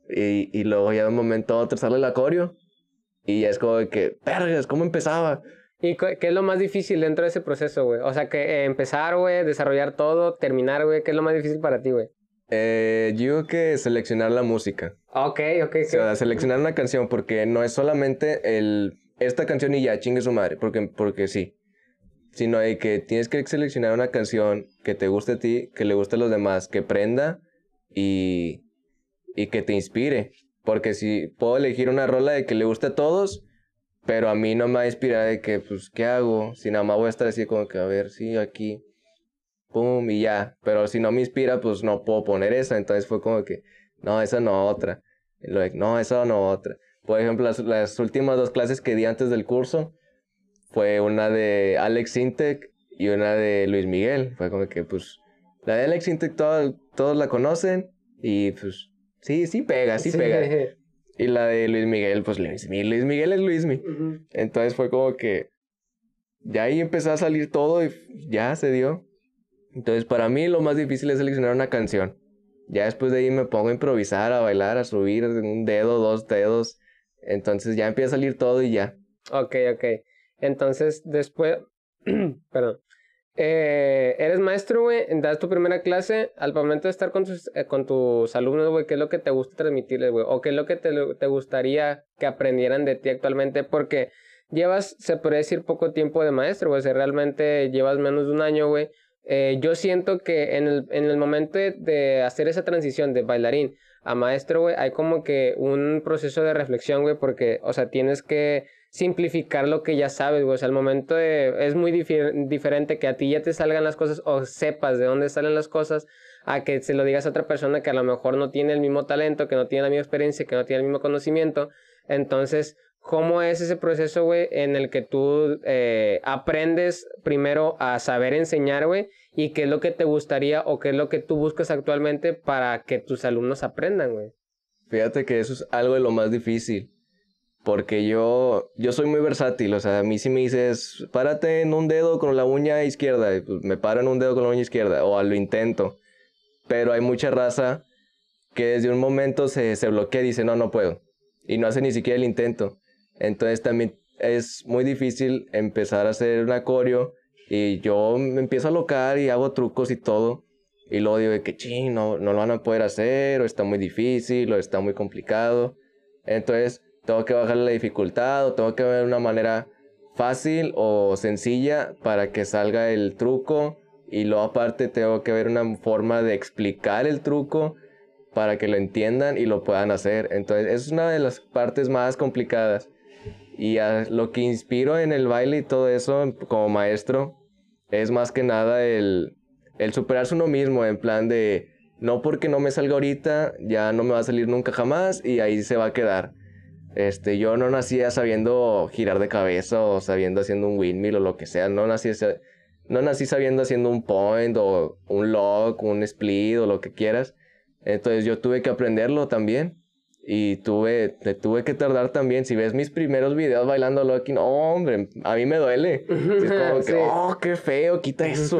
Y, y luego ya de un momento a otro sale la coreo. Y ya es como de que, vergas, ¿cómo empezaba? ¿Y qué es lo más difícil dentro de ese proceso, güey? O sea, que eh, empezar, güey, desarrollar todo, terminar, güey, ¿qué es lo más difícil para ti, güey? Eh, yo digo que seleccionar la música. Ok, ok, O ok. sea, seleccionar una canción porque no es solamente el esta canción y ya, chingue su madre, porque, porque sí. Sino de que tienes que seleccionar una canción que te guste a ti, que le guste a los demás, que prenda y, y que te inspire. Porque si puedo elegir una rola de que le guste a todos, Pero a mí no me va a inspirar de que, pues, ¿qué hago? Si nada más voy a estar así como que, a ver, sí, aquí, pum, y ya. Pero si no me inspira, pues no puedo poner esa. Entonces fue como que, no, esa no, otra. Luego, no, esa no, otra. Por ejemplo, las, las últimas dos clases que di antes del curso fue una de Alex Sintek y una de Luis Miguel. Fue como que, pues, la de Alex Sintek todos la conocen y, pues, sí, sí pega, sí, pega. (laughs) Y la de Luis Miguel, pues Luis Miguel, Luis Miguel es Luis Miguel. Entonces fue como que ya ahí empezó a salir todo y ya se dio. Entonces para mí lo más difícil es seleccionar una canción. Ya después de ahí me pongo a improvisar, a bailar, a subir un dedo, dos dedos. Entonces ya empieza a salir todo y ya. Ok, ok. Entonces después, (clears throat) perdón. Eh, eres maestro, güey, das tu primera clase, al momento de estar con tus, eh, con tus alumnos, güey, ¿qué es lo que te gusta transmitirles, güey? ¿O qué es lo que te, te, gustaría que aprendieran de ti actualmente? Porque llevas, se podría decir, poco tiempo de maestro, güey, realmente llevas menos de un año, güey. Eh, yo siento que en el, en el momento de, hacer esa transición de bailarín a maestro, güey, hay como que un proceso de reflexión, güey, porque, o sea, tienes que simplificar lo que ya sabes, güey. O sea, al momento de... Es muy diferente que a ti ya te salgan las cosas o sepas de dónde salen las cosas a que se lo digas a otra persona que a lo mejor no tiene el mismo talento, que no tiene la misma experiencia, que no tiene el mismo conocimiento. Entonces, ¿cómo es ese proceso, güey, en el que tú eh, aprendes primero a saber enseñar, güey? Y qué es lo que te gustaría o qué es lo que tú buscas actualmente para que tus alumnos aprendan, güey. Fíjate que eso es algo de lo más difícil porque yo, yo soy muy versátil, o sea, a mí si me dices, párate en un dedo con la uña izquierda, pues me paro en un dedo con la uña izquierda, o lo intento. Pero hay mucha raza que desde un momento se, se bloquea y dice, no, no puedo. Y no hace ni siquiera el intento. Entonces también es muy difícil empezar a hacer un acorio y yo me empiezo a locar y hago trucos y todo. Y luego digo que, ching, no, no lo van a poder hacer, o está muy difícil, o está muy complicado. Entonces, tengo que bajarle la dificultad o tengo que ver una manera fácil o sencilla para que salga el truco y luego aparte tengo que ver una forma de explicar el truco para que lo entiendan y lo puedan hacer. Entonces es una de las partes más complicadas. Y lo que inspiro en el baile y todo eso como maestro es más que nada el, el superarse uno mismo en plan de no porque no me salga ahorita ya no me va a salir nunca jamás y ahí se va a quedar este, yo no nacía sabiendo girar de cabeza o sabiendo haciendo un windmill o lo que sea. No nací, no nací sabiendo haciendo un point o un lock, un split o lo que quieras. Entonces yo tuve que aprenderlo también. Y tuve, tuve que tardar también. Si ves mis primeros videos bailando locking, oh, hombre, a mí me duele. (laughs) Es como que, oh, qué feo, quita (laughs) eso.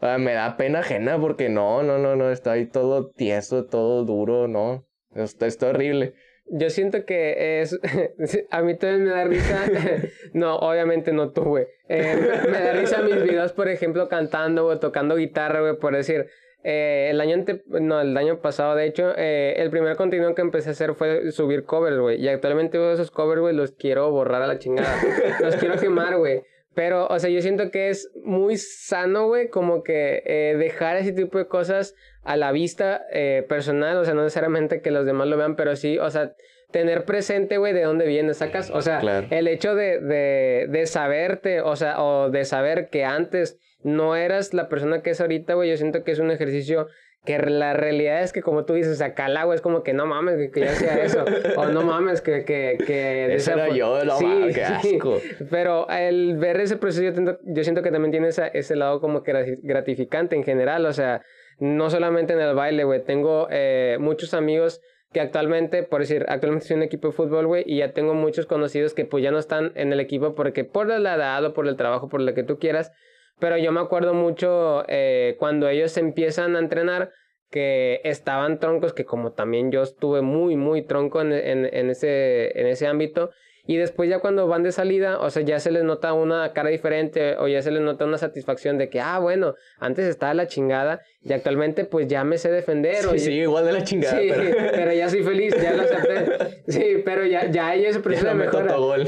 Ah, me da pena ajena porque no, no, no, no, está ahí todo tieso, todo duro, no. Esto es horrible yo siento que es. (laughs) a mí también me da risa. (laughs) no, obviamente no tú, güey. Eh, me da risa mis videos, por ejemplo, cantando o tocando guitarra, güey, por decir. Eh, el año ante... no, el año pasado, de hecho, eh, el primer contenido que empecé a hacer fue subir covers, güey. Y actualmente esos covers, güey, los quiero borrar a la chingada. los quiero quemar, güey. Pero, o sea, yo siento que es muy sano, güey, como que eh, dejar ese tipo de cosas a la vista eh, personal, o sea, no necesariamente que los demás lo vean, pero sí, o sea, tener presente, güey, de dónde vienes, sacas, o sea, el hecho de, de, de saberte, o sea, o de saber que antes no eras la persona que es ahorita, güey, yo siento que es un ejercicio que la realidad es que como tú dices, o sea, Calagua es como que no mames que, yo hacía eso, o no mames que... que, que Ese era yo, no sí, qué asco. Pero el ver ese proceso yo, yo siento que también tiene ese lado como que gratificante en general, o sea, no solamente en el baile, güey. Tengo eh, muchos amigos que actualmente, por decir, actualmente soy un equipo de fútbol, güey, y ya tengo muchos conocidos que pues ya no están en el equipo porque por la edad o por el trabajo, por lo que tú quieras. Pero yo me acuerdo mucho eh, cuando ellos empiezan a entrenar que estaban troncos, que como también yo estuve muy, muy tronco en, en, en, ese, en ese ámbito, y después ya cuando van de salida, o sea, ya se les nota una cara diferente o ya se les nota una satisfacción de que, ah, bueno, antes estaba la chingada y actualmente pues ya me sé defender. Sí, sí, igual de la chingada. Sí, (laughs) pero... ya soy feliz, ya lo acepté. Sí, pero ya, ya hay ese proceso de.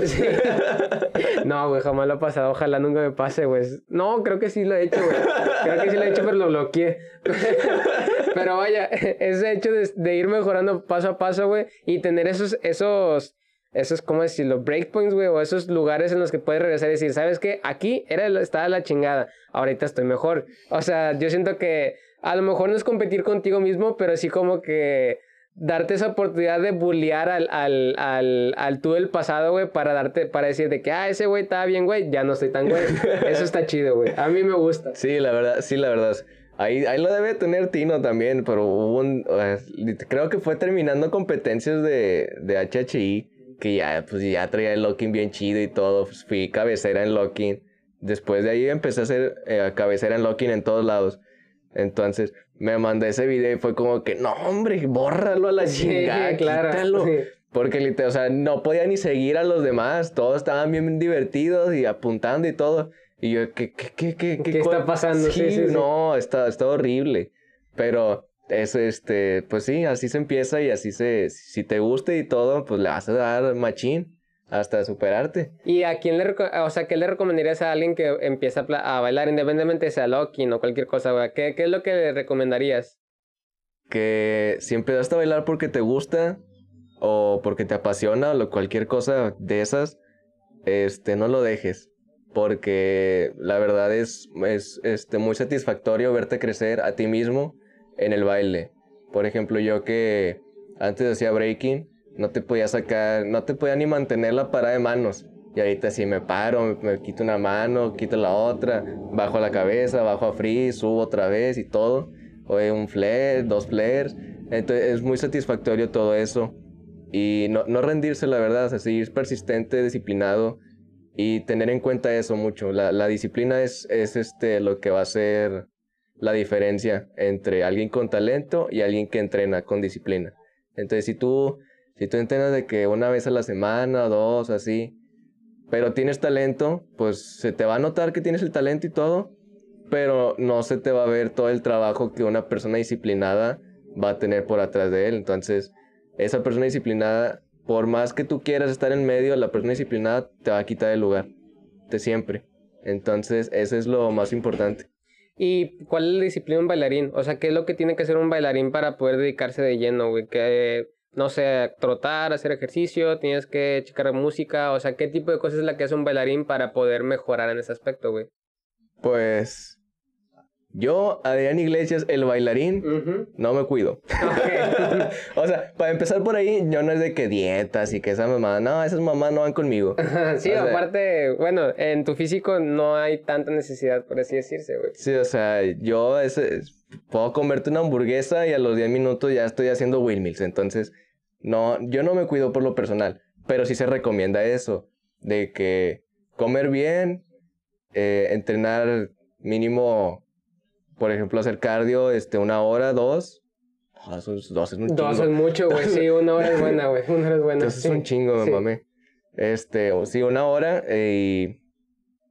(laughs) Sí. No, güey, jamás lo he pasado. Ojalá nunca me pase, güey. No, creo que sí lo he hecho, güey. Creo que sí lo he hecho, pero lo bloqueé. (laughs) Pero vaya, ese hecho de, de ir mejorando paso a paso, güey, y tener esos, esos esos, ¿cómo decirlo? Breakpoints, güey, o esos lugares en los que puedes regresar y decir, ¿sabes qué? Aquí era, estaba la chingada, ahorita estoy mejor. O sea, yo siento que a lo mejor no es competir contigo mismo, pero sí como que darte esa oportunidad de bullear al, al, al, al tú del pasado, güey, para darte, para decir de que, ah, ese güey estaba bien, güey, ya no estoy tan güey. (laughs) Eso está chido, güey. A mí me gusta. Sí, la verdad, sí, la verdad. Ahí, ahí lo debe tener Tino también, pero hubo un, creo que fue terminando competencias de, de HHI, que ya, pues ya traía el locking bien chido y todo, pues fui cabecera en locking. Después de ahí empecé a hacer eh, cabecera en locking en todos lados. Entonces me mandé ese video y fue como que, no, hombre, bórralo a la chingada, claro, quítalo. Porque literal, o sea, no podía ni seguir a los demás. Todos estaban bien divertidos y apuntando y todo. Y yo, ¿qué, qué, qué, qué, qué, está pasando? Sí, sí, no, está, está horrible. Pero es este, pues sí, así se empieza y así se, si te gusta y todo, pues le vas a dar machín hasta superarte. ¿Y a quién le, o sea, qué le recomendarías a alguien que empieza a, bailar independientemente sea locking o cualquier cosa? ¿Qué, ¿Qué es lo que le recomendarías? Que si empezaste a bailar porque te gusta o porque te apasiona o cualquier cosa de esas, este, no lo dejes. Porque la verdad es, es este, muy satisfactorio verte crecer a ti mismo en el baile. Por ejemplo, yo que antes hacía breaking, no te podía sacar, no te podía ni mantener la parada de manos. Y ahorita si me paro, me, quito una mano, quito la otra, bajo la cabeza, bajo a free, subo otra vez y todo. O un flare, dos flares. Entonces es muy satisfactorio todo eso. Y no, no rendirse, la verdad, o sea, seguir persistente, disciplinado y tener en cuenta eso mucho. La, la disciplina es, es este, lo que va a ser la diferencia entre alguien con talento y alguien que entrena con disciplina. Entonces, si tú si tú entiendes de que una vez a la semana, dos, así, pero tienes talento, pues se te va a notar que tienes el talento y todo, pero no se te va a ver todo el trabajo que una persona disciplinada va a tener por atrás de él. Entonces, esa persona disciplinada, por más que tú quieras estar en medio, la persona disciplinada te va a quitar el lugar, de siempre. Entonces, eso es lo más importante. ¿Y cuál es la disciplina de un bailarín? O sea, ¿qué es lo que tiene que hacer un bailarín para poder dedicarse de lleno, güey? Que no sé, trotar, hacer ejercicio, tienes que checar música, o sea, ¿qué tipo de cosas es la que hace un bailarín para poder mejorar en ese aspecto, güey? Pues yo, Adrián Iglesias, el bailarín, no me cuido. (laughs) o sea, para empezar por ahí, yo no es de que dietas y que esa mamá, no, esas mamás no van conmigo. sí, aparte, bueno, en tu físico no hay tanta necesidad, por así decirse, güey. Sí, o sea, yo ese, puedo comerte una hamburguesa y a los 10 minutos ya estoy haciendo windmills. Entonces, no, yo no me cuido por lo personal, pero sí se recomienda eso, de que comer bien, eh, entrenar mínimo, por ejemplo, hacer cardio, este, una hora, dos. Ah, dos, es un chingo. Dos es mucho, güey. Sí, (laughs) una hora es buena, güey. Una hora es buena. Entonces es un chingo, sí. mame. Este, o sí, una hora eh,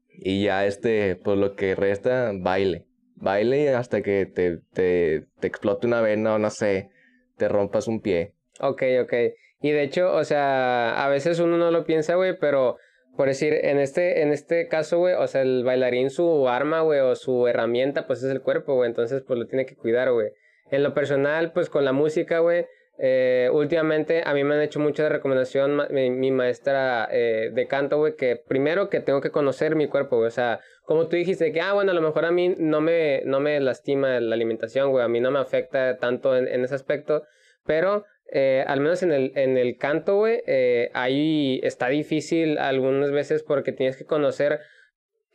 y, y ya, este, por lo que resta, baile baile hasta que te, te, te explote una vena o no sé, te rompas un pie. Ok, ok. Y de hecho, o sea, a veces uno no lo piensa, güey, pero por decir, en este, en este caso, güey, o sea, el bailarín, su arma, güey, o su herramienta, pues es el cuerpo, güey, entonces, pues lo tiene que cuidar, güey. En lo personal, pues con la música, güey, eh, últimamente a mí me han hecho mucha recomendación mi, maestra eh, de canto, güey, que primero que tengo que conocer mi cuerpo, güey. O sea, como tú dijiste, que, ah, bueno, a lo mejor a mí no me, no me lastima la alimentación, güey. A mí no me afecta tanto en, ese aspecto. Pero eh, al menos en el, en el canto, güey, ahí está difícil algunas veces porque tienes que conocer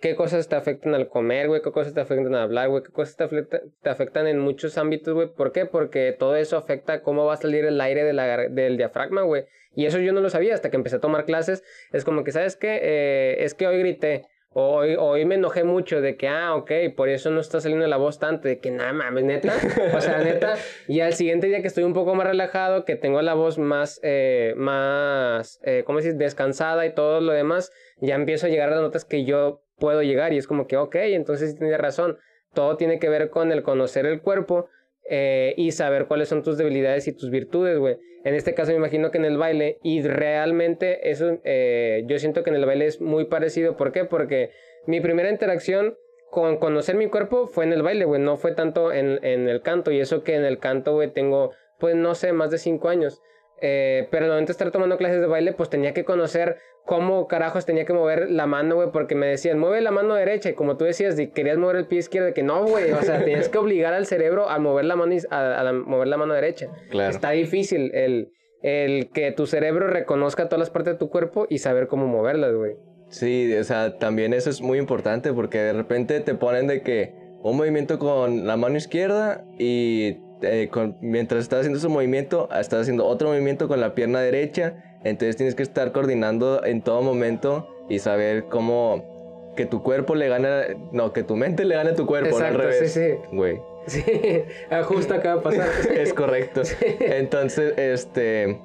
qué cosas te afectan al comer, güey, qué cosas te afectan al hablar, güey, qué cosas te, te, afectan en muchos ámbitos, güey. ¿Por qué? Porque todo eso afecta cómo va a salir el aire de la, del diafragma, güey. Y eso yo no lo sabía hasta que empecé a tomar clases. Es como que, ¿sabes qué? Eh, es que hoy grité. Hoy, hoy, me enojé mucho de que, ah, ok, por eso no está saliendo la voz tanto, de que nada mames, neta. O sea, neta. (laughs) Y al siguiente día que estoy un poco más relajado, que tengo la voz más, eh, más, eh, ¿cómo decir? Descansada y todo lo demás, ya empiezo a llegar a las notas que yo puedo llegar y es como que, ok, entonces sí tienes razón. Todo tiene que ver con el conocer el cuerpo eh, y saber cuáles son tus debilidades y tus virtudes, güey. En este caso me imagino que en el baile, y realmente eso, eh, yo siento que en el baile es muy parecido. ¿Por qué? Porque mi primera interacción con conocer mi cuerpo fue en el baile, güey, no fue tanto en, en el canto. Y eso que en el canto, güey, tengo, pues no sé, más de cinco años. Eh, pero al momento de estar tomando clases de baile, pues tenía que conocer cómo carajos tenía que mover la mano, güey, porque me decían, mueve la mano derecha, y como tú decías, querías mover el pie izquierdo, de que no, güey, o sea, tenías que obligar al cerebro a mover la mano, a, mover la mano derecha. Claro. Está difícil el, el que tu cerebro reconozca todas las partes de tu cuerpo y saber cómo moverlas, güey. Sí, o sea, también eso es muy importante porque de repente te ponen de que un movimiento con la mano izquierda y eh, mientras estás haciendo ese movimiento, estás haciendo otro movimiento con la pierna derecha. Entonces tienes que estar coordinando en todo momento y saber cómo que tu cuerpo le gana, no, que tu mente le gane a tu cuerpo, Exacto, al revés. Sí, sí. Güey. Sí, (laughs) justo acaba de pasar. (laughs) es correcto. Entonces, este,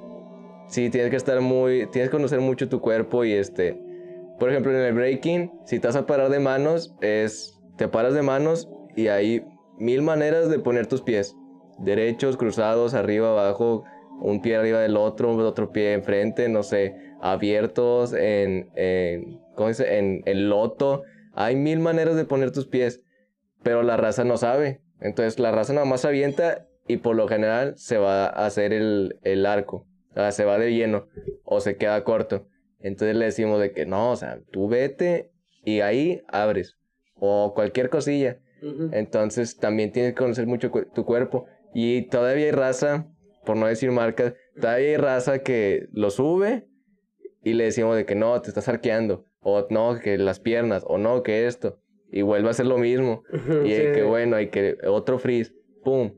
sí, tienes que estar muy, tienes que conocer mucho tu cuerpo y este, por ejemplo, en el breaking, si te vas a parar de manos, es, te paras de manos y hay mil maneras de poner tus pies derechos, cruzados, arriba, abajo, un pie arriba del otro, otro pie enfrente, no sé, abiertos, en, en, ¿cómo dice? En, el loto. Hay mil maneras de poner tus pies, pero la raza no sabe. Entonces la raza nada más avienta y por lo general se va a hacer el, el arco. O sea, se va de lleno o se queda corto. Entonces le decimos de que no, o sea, tú vete y ahí abres. O cualquier cosilla. Entonces también tienes que conocer mucho tu cuerpo. Y todavía hay raza, por no decir marcas, todavía hay raza que lo sube y le decimos de que no, te estás arqueando, o no, que las piernas, o no, que esto, y vuelve a hacer lo mismo. (laughs) y que bueno, hay que otro freeze, pum,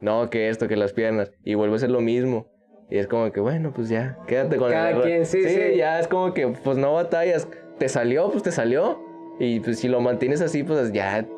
no, que esto, que las piernas, y vuelve a hacer lo mismo. Y es como que, bueno, pues ya, quédate con Cada el quien, sí, sí, ya es como que, pues no batallas. Te salió, pues te salió. Y pues si lo mantienes así, pues ya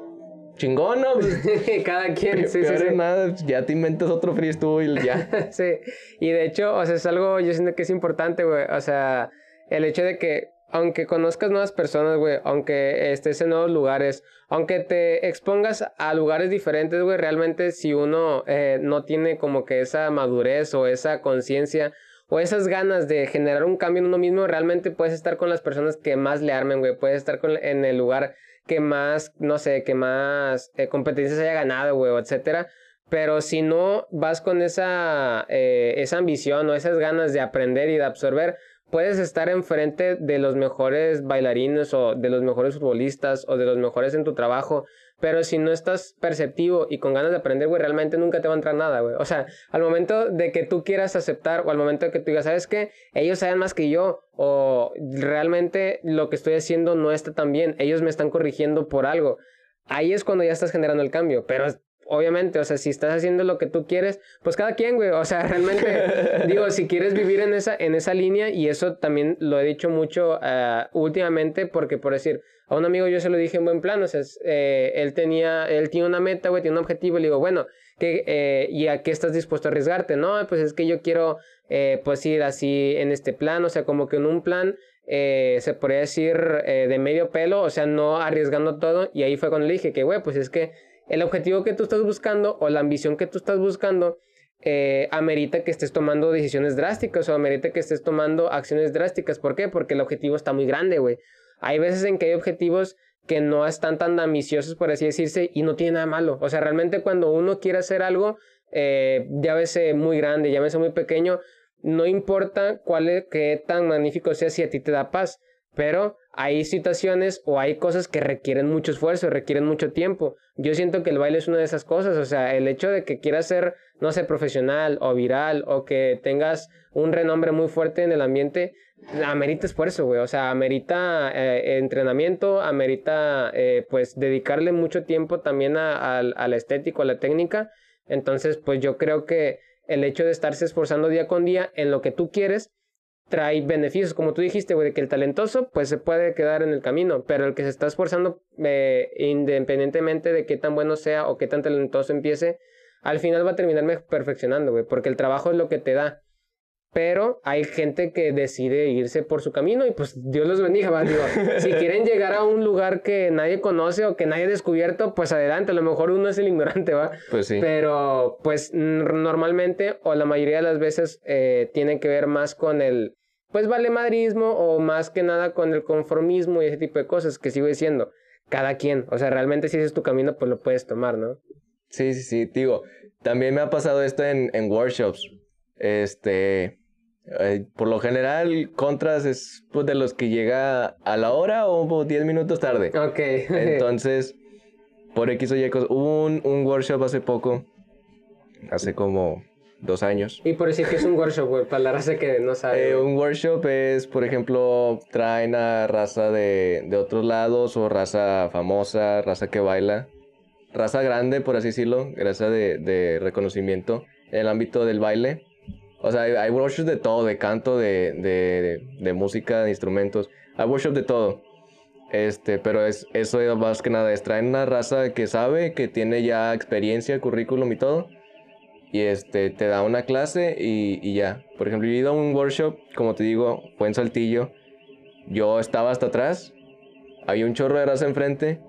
chingón, ¿no? (laughs) Cada quien, sí, sí, sí. nada, ya te inventas otro freestyle, ya. (laughs) sí, y de hecho, o sea, es algo, yo siento que es importante, güey, o sea, el hecho de que, aunque conozcas nuevas personas, güey, aunque estés en nuevos lugares, aunque te expongas a lugares diferentes, güey, realmente si uno eh, no tiene como que esa madurez o esa conciencia o esas ganas de generar un cambio en uno mismo, realmente puedes estar con las personas que más le armen, güey, puedes estar con, en el lugar que más, no sé, que más eh, competencias haya ganado, güey, etcétera. Pero si no vas con esa, eh, esa ambición o esas ganas de aprender y de absorber, puedes estar enfrente de los mejores bailarines o de los mejores futbolistas o de los mejores en tu trabajo, pero si no estás perceptivo y con ganas de aprender, güey, realmente nunca te va a entrar nada, güey. O sea, al momento de que tú quieras aceptar o al momento de que tú digas, ¿sabes qué? Ellos saben más que yo o realmente lo que estoy haciendo no está tan bien, ellos me están corrigiendo por algo. Ahí es cuando ya estás generando el cambio, pero obviamente, o sea, si estás haciendo lo que tú quieres, pues cada quien, güey, o sea, (laughs) realmente, digo, si quieres vivir en esa, en esa línea, y eso también lo he dicho mucho uh, últimamente, porque por decir, a un amigo yo se lo dije en buen plan, o sea, eh, él tenía, él tiene una meta, güey, tiene un objetivo, y le digo, bueno, ¿qué, eh, ¿y a qué estás dispuesto a arriesgarte? No, pues es que yo quiero, eh, pues ir así en este plan, o sea, como que en un plan, se podría decir de medio pelo, o sea, no arriesgando todo, y ahí fue cuando le dije que, güey, pues es que el objetivo que tú estás buscando o la ambición que tú estás buscando eh, amerita que estés tomando decisiones drásticas o amerita que estés tomando acciones drásticas. ¿Por qué? Porque el objetivo está muy grande, güey. Hay veces en que hay objetivos que no están tan ambiciosos, por así decirse, y no tiene nada malo. O sea, realmente cuando uno quiere hacer algo, eh, llámese muy grande, llámese muy pequeño, no importa cuál es, qué tan magnífico sea si a ti te da paz. Pero hay situaciones o hay cosas que requieren mucho esfuerzo, requieren mucho tiempo. Yo siento que el baile es una de esas cosas, o sea, el hecho de que quieras ser, no sé, profesional o viral o que tengas un renombre muy fuerte en el ambiente, amerita esfuerzo, güey, o sea, amerita eh, entrenamiento, amerita eh, pues dedicarle mucho tiempo también a, a la estética, a la técnica. Entonces, pues yo creo que el hecho de estarse esforzando día con día en lo que tú quieres, trae beneficios, como tú dijiste, güey, de que el talentoso pues se puede quedar en el camino, pero el que se está esforzando eh, independientemente de qué tan bueno sea o qué tan talentoso empiece, al final va a terminar perfeccionando, güey, porque el trabajo es lo que te da. Pero hay gente que decide irse por su camino y pues Dios los bendiga, ¿va? Digo, si (laughs) quieren llegar a un lugar que nadie conoce o que nadie ha descubierto, pues adelante, a lo mejor uno es el ignorante, ¿va? Pues sí. Pero pues normalmente o la mayoría de las veces eh, tiene que ver más con el, pues vale madrismo o más que nada con el conformismo y ese tipo de cosas que sigo diciendo. Cada quien, o sea, realmente si ese es tu camino, pues lo puedes tomar, ¿no? Sí, sí, sí, digo, también me ha pasado esto en, en workshops. Este, Eh, por lo general, Contras es pues, de los que llega a la hora o 10 minutos tarde. Ok. (laughs) Entonces, por X o Y. Hubo un, un workshop hace poco, hace como dos años. Y por decir que es un workshop, güey, para la raza que no sabe. Eh, un workshop es, por ejemplo, traen a raza de, de otros lados o raza famosa, raza que baila. Raza grande, por así decirlo, raza de, de reconocimiento en el ámbito del baile. O sea, hay, hay workshops de todo, de canto, de, de, de música, de instrumentos. Hay workshops de todo. Este, pero es, eso es más que nada, es traen una raza que sabe, que tiene ya experiencia, currículum y todo. Y este, te da una clase y, y ya. Por ejemplo, yo he ido a un workshop, como te digo, fue en Saltillo. Yo estaba hasta atrás, había un chorro de raza enfrente.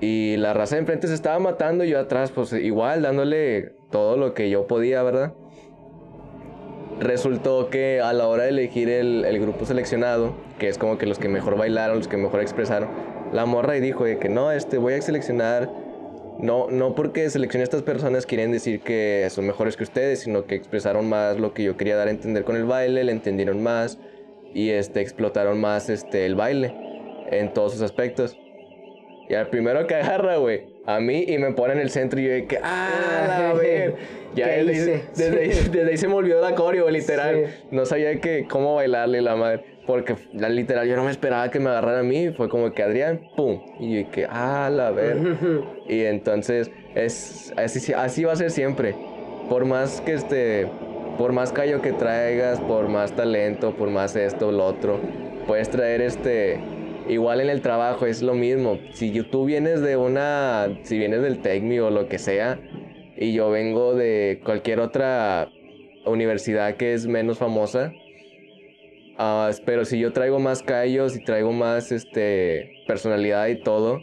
Y la raza de enfrente se estaba matando y yo atrás, pues igual, dándole todo lo que yo podía, ¿verdad? Resultó que a la hora de elegir el, el grupo seleccionado, que es como que los que mejor bailaron, los que mejor expresaron, la morra y dijo de que no, este, voy a seleccionar, no, no porque seleccione a estas personas quieren decir que son mejores que ustedes, sino que expresaron más lo que yo quería dar a entender con el baile, le entendieron más y este, explotaron más este, el baile en todos sus aspectos. Y al primero que agarra, güey, a mí y me pone en el centro y yo de que, ah, a (laughs) ver. Ya ¿Qué desde, ahí- desde, ahí, se me olvidó la coreo, literal. Sí. No sabía que, cómo bailarle la madre. Porque la, literal yo no me esperaba que me agarrara a mí. Fue como que Adrián, pum. Y yo que, ah, la ver. (laughs) Y entonces, es, así, así va a ser siempre. Por más que este, por más callo que traigas, por más talento, por más esto, lo otro, puedes traer este, igual en el trabajo es lo mismo. Si tú vienes de una, si vienes del Tecmi o lo que sea, y yo vengo de cualquier otra universidad que es menos famosa, Ah, pero si yo traigo más callos y traigo más este, personalidad y todo,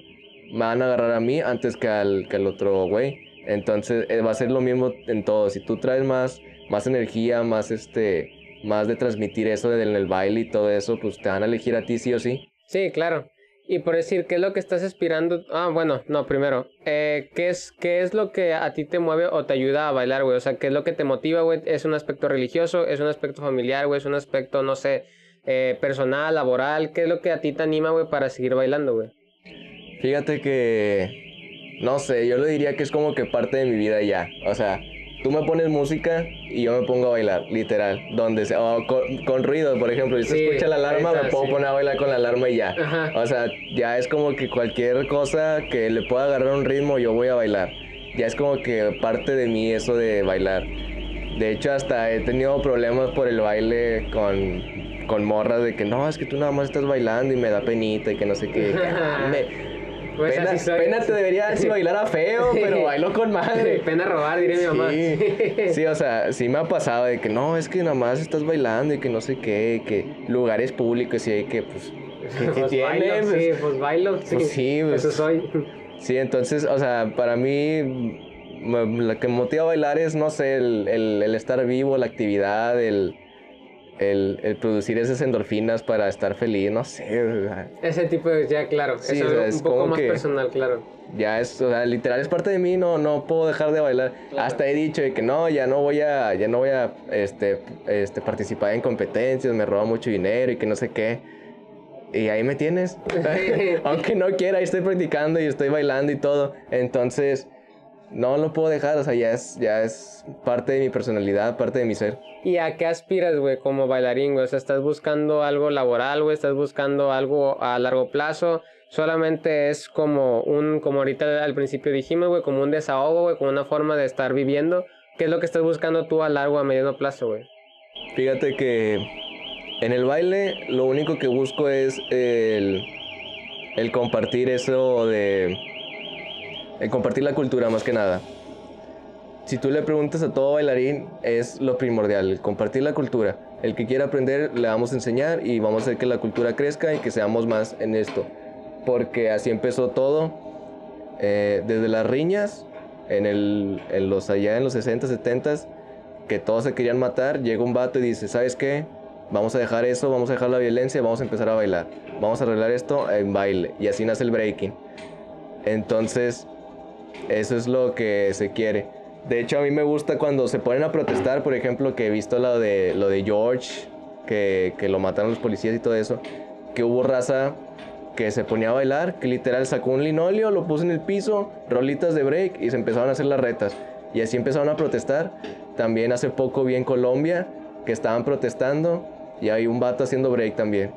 me van a agarrar a mí antes que al, que al otro güey. Entonces eh, va a ser lo mismo en todo. Si tú traes más, más energía, más, este, más de transmitir eso del el baile y todo eso, pues te van a elegir a ti sí o sí. Sí, claro. Y por decir, ¿qué es lo que estás aspirando? Ah, bueno, no, primero, eh, ¿qué, es, ¿qué es lo que a ti te mueve o te ayuda a bailar, güey? O sea, ¿qué es lo que te motiva, güey? ¿Es un aspecto religioso? ¿Es un aspecto familiar, güey? ¿Es un aspecto, no sé, eh, personal, laboral? ¿Qué es lo que a ti te anima, güey, para seguir bailando, güey? Fíjate que, no sé, yo lo diría que es como que parte de mi vida ya. O sea, tú me pones música y yo me pongo a bailar, literal. Donde sea, o con, con ruido, por ejemplo. Si se Sí, escucha la alarma, me puedo sí. poner a bailar con la alarma y ya. Ajá. O sea, ya es como que cualquier cosa que le pueda agarrar un ritmo, yo voy a bailar. Ya es como que parte de mí eso de bailar. De hecho, hasta he tenido problemas por el baile con, con morras de que no, es que tú nada más estás bailando y me da penita y que no sé qué. Que, (laughs) "Ah, me- Pues pena, así soy. pena te debería dar si bailara feo, pero (laughs) bailo con madre. (laughs) Pena robar, diría mi mamá. Sí, (laughs) sí, o sea, sí me ha pasado de que no, es que nada más estás bailando y que no sé qué, que lugares públicos y hay que, pues, ¿qué, qué Pues tiene? bailo, Pues, sí, pues bailo, sí. pues sí, pues. Eso soy. Sí, entonces, o sea, para mí lo que me motiva a bailar es, no sé, el, el- el estar vivo, la actividad, el, el, el producir esas endorfinas para estar feliz, no sé, o sea, Ese tipo de, ya, claro. Sí, eso o sea, es un poco más personal, claro. ya es, o sea, literal es parte de mí, no, no puedo dejar de bailar. Claro. Hasta he dicho de que no, ya no voy a, ya no voy a, este, este, participar en competencias, me roba mucho dinero y que no sé qué. Y ahí me tienes. (laughs) (laughs) Aunque no quiera, ahí estoy practicando y estoy bailando y todo. Entonces, no lo puedo dejar, o sea, ya es, ya es parte de mi personalidad, parte de mi ser. ¿Y a qué aspiras, güey, como bailarín, güey? O sea, ¿estás buscando algo laboral, güey? ¿Estás buscando algo a largo plazo? Solamente es como un, como ahorita al principio dijimos, güey, como un desahogo, güey, como una forma de estar viviendo. ¿Qué es lo que estás buscando tú a largo, a mediano plazo, güey? Fíjate que en el baile lo único que busco es el, el compartir eso de... El compartir la cultura más que nada. Si tú le preguntas a todo bailarín, es lo primordial, el compartir la cultura. El que quiera aprender, le vamos a enseñar y vamos a hacer que la cultura crezca y que seamos más en esto. Porque así empezó todo, eh, desde las riñas, en, el, en los allá en los 60, 70, que todos se querían matar, llega un vato y dice, ¿sabes qué? Vamos a dejar eso, vamos a dejar la violencia, vamos a empezar a bailar. Vamos a arreglar esto en baile. Y así nace el breaking. Entonces, eso es lo que se quiere. De hecho, a mí me gusta cuando se ponen a protestar, por ejemplo, que he visto lo de, lo de George, que, que lo mataron los policías y todo eso, que hubo raza que se ponía a bailar, que literal sacó un linoleo, lo puso en el piso, rolitas de break y se empezaron a hacer las retas. Y así empezaron a protestar. También hace poco vi en Colombia que estaban protestando y hay un vato haciendo break también.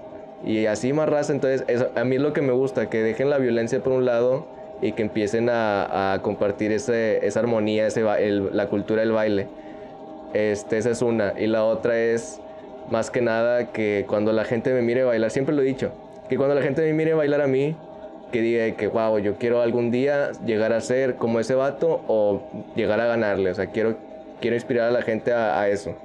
Y así más raza, entonces a mí es lo que me gusta, que dejen la violencia por un lado y que empiecen a, compartir ese, esa armonía, ese, la cultura del baile. Este, esa es una. Y la otra es, más que nada, que cuando la gente me mire bailar, siempre lo he dicho, que cuando la gente me mire bailar a mí, que diga que, wow, yo quiero algún día llegar a ser como ese vato o llegar a ganarle. O sea, quiero, quiero inspirar a la gente a, a eso.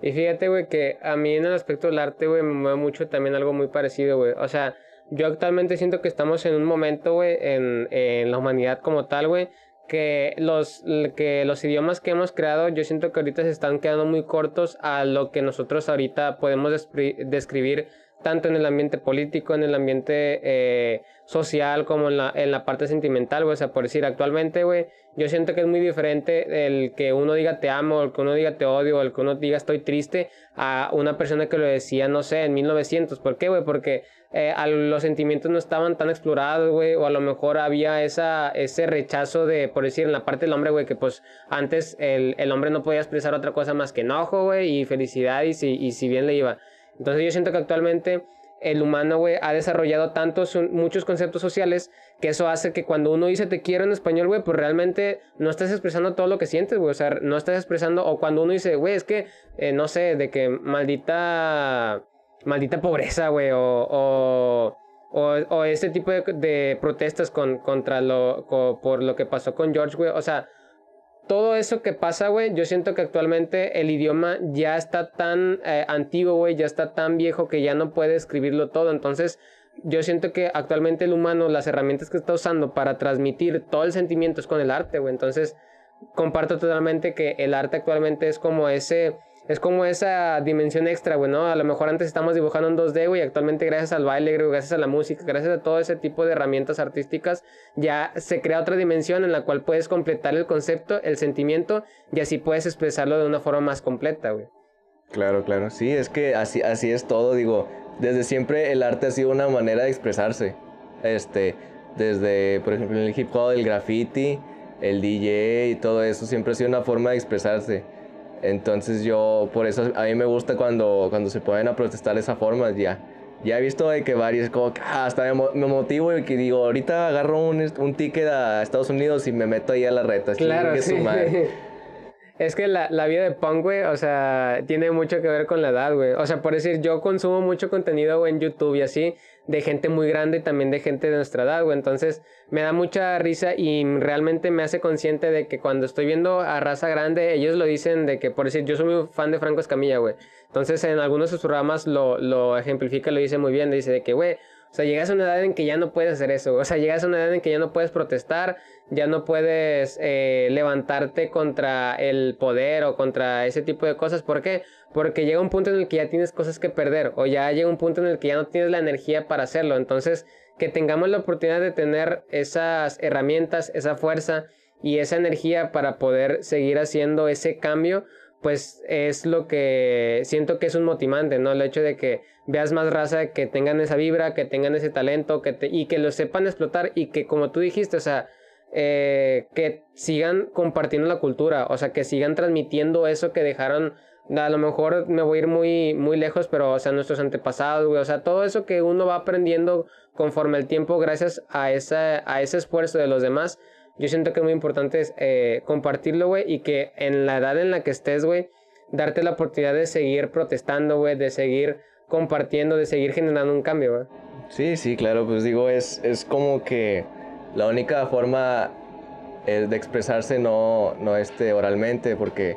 Y fíjate, güey, que a mí en el aspecto del arte, güey, me mueve mucho también algo muy parecido, güey. O sea, yo actualmente siento que estamos en un momento, güey, en, en la humanidad como tal, güey, que los, que los idiomas que hemos creado, yo siento que ahorita se están quedando muy cortos a lo que nosotros ahorita podemos describir tanto en el ambiente político, en el ambiente eh, social, como en la, en la parte sentimental, güey. O sea, por decir, actualmente, güey, yo siento que es muy diferente el que uno diga te amo, el que uno diga te odio, el que uno diga estoy triste, a una persona que lo decía, no sé, en 1900. ¿Por qué, güey? Porque eh, los sentimientos no estaban tan explorados, güey, o a lo mejor había esa, ese rechazo de, por decir, en la parte del hombre, güey, que pues antes el, el hombre no podía expresar otra cosa más que enojo, güey, y felicidad, y si, y si bien le iba. Entonces yo siento que actualmente el humano, güey, ha desarrollado tantos, muchos conceptos sociales que eso hace que cuando uno dice te quiero en español, güey, pues realmente no estás expresando todo lo que sientes, güey. O sea, no estás expresando, o cuando uno dice, güey, es que, eh, no sé, de que maldita, maldita pobreza, güey, o, o, o, este tipo de, protestas con, contra lo, por lo que pasó con George, güey. O sea, todo eso que pasa, güey, yo siento que actualmente el idioma ya está tan eh, antiguo, güey, ya está tan viejo que ya no puede escribirlo todo. Entonces, yo siento que actualmente el humano, las herramientas que está usando para transmitir todo el sentimiento es con el arte, güey. Entonces, comparto totalmente que el arte actualmente es como ese es como esa dimensión extra, güey, ¿no? A lo mejor antes estamos dibujando en 2D, güey, y actualmente gracias al baile, gracias a la música, gracias a todo ese tipo de herramientas artísticas, ya se crea otra dimensión en la cual puedes completar el concepto, el sentimiento, y así puedes expresarlo de una forma más completa, güey. Claro, claro, sí, es que así, así es todo, digo, desde siempre el arte ha sido una manera de expresarse, este, desde, por ejemplo, el hip hop, el graffiti, el DJ y todo eso, siempre ha sido una forma de expresarse entonces yo, por eso a mí me gusta cuando, cuando se pueden a protestar de esa forma, ya. Ya he visto de que varios, como que ah, hasta me, motivo y que digo, ahorita agarro un, un ticket a Estados Unidos y me meto ahí a la reta. Claro, sí. (laughs) Es que la, la, vida de punk, güey, o sea, tiene mucho que ver con la edad, güey. O sea, por decir, yo consumo mucho contenido, güey, en YouTube y así, de gente muy grande y también de gente de nuestra edad, güey. Entonces, me da mucha risa y realmente me hace consciente de que cuando estoy viendo a raza grande, ellos lo dicen de que, por decir, yo soy muy fan de Franco Escamilla, güey. Entonces, en algunos de sus programas lo, lo ejemplifica, lo dice muy bien, dice de que, güey, o sea, llegas a una edad en que ya no puedes hacer eso. O sea, llegas a una edad en que ya no puedes protestar, ya no puedes eh, levantarte contra el poder o contra ese tipo de cosas. ¿Por qué? Porque llega un punto en el que ya tienes cosas que perder o ya llega un punto en el que ya no tienes la energía para hacerlo. Entonces, que tengamos la oportunidad de tener esas herramientas, esa fuerza y esa energía para poder seguir haciendo ese cambio pues es lo que siento que es un motivante, ¿no? El hecho de que veas más raza, que tengan esa vibra, que tengan ese talento, que y que lo sepan explotar y que como tú dijiste, o sea, eh, que sigan compartiendo la cultura, o sea, que sigan transmitiendo eso que dejaron, a lo mejor me voy a ir muy, muy lejos, pero, o sea, nuestros antepasados, güey, o sea, todo eso que uno va aprendiendo conforme el tiempo gracias a, esa, a ese esfuerzo de los demás, yo siento que es muy importante eh, compartirlo, güey, y que en la edad en la que estés, güey, darte la oportunidad de seguir protestando, güey, de seguir compartiendo, de seguir generando un cambio, güey. Sí, sí, claro, pues digo, es, es como que la única forma eh, de expresarse no, no este, oralmente, porque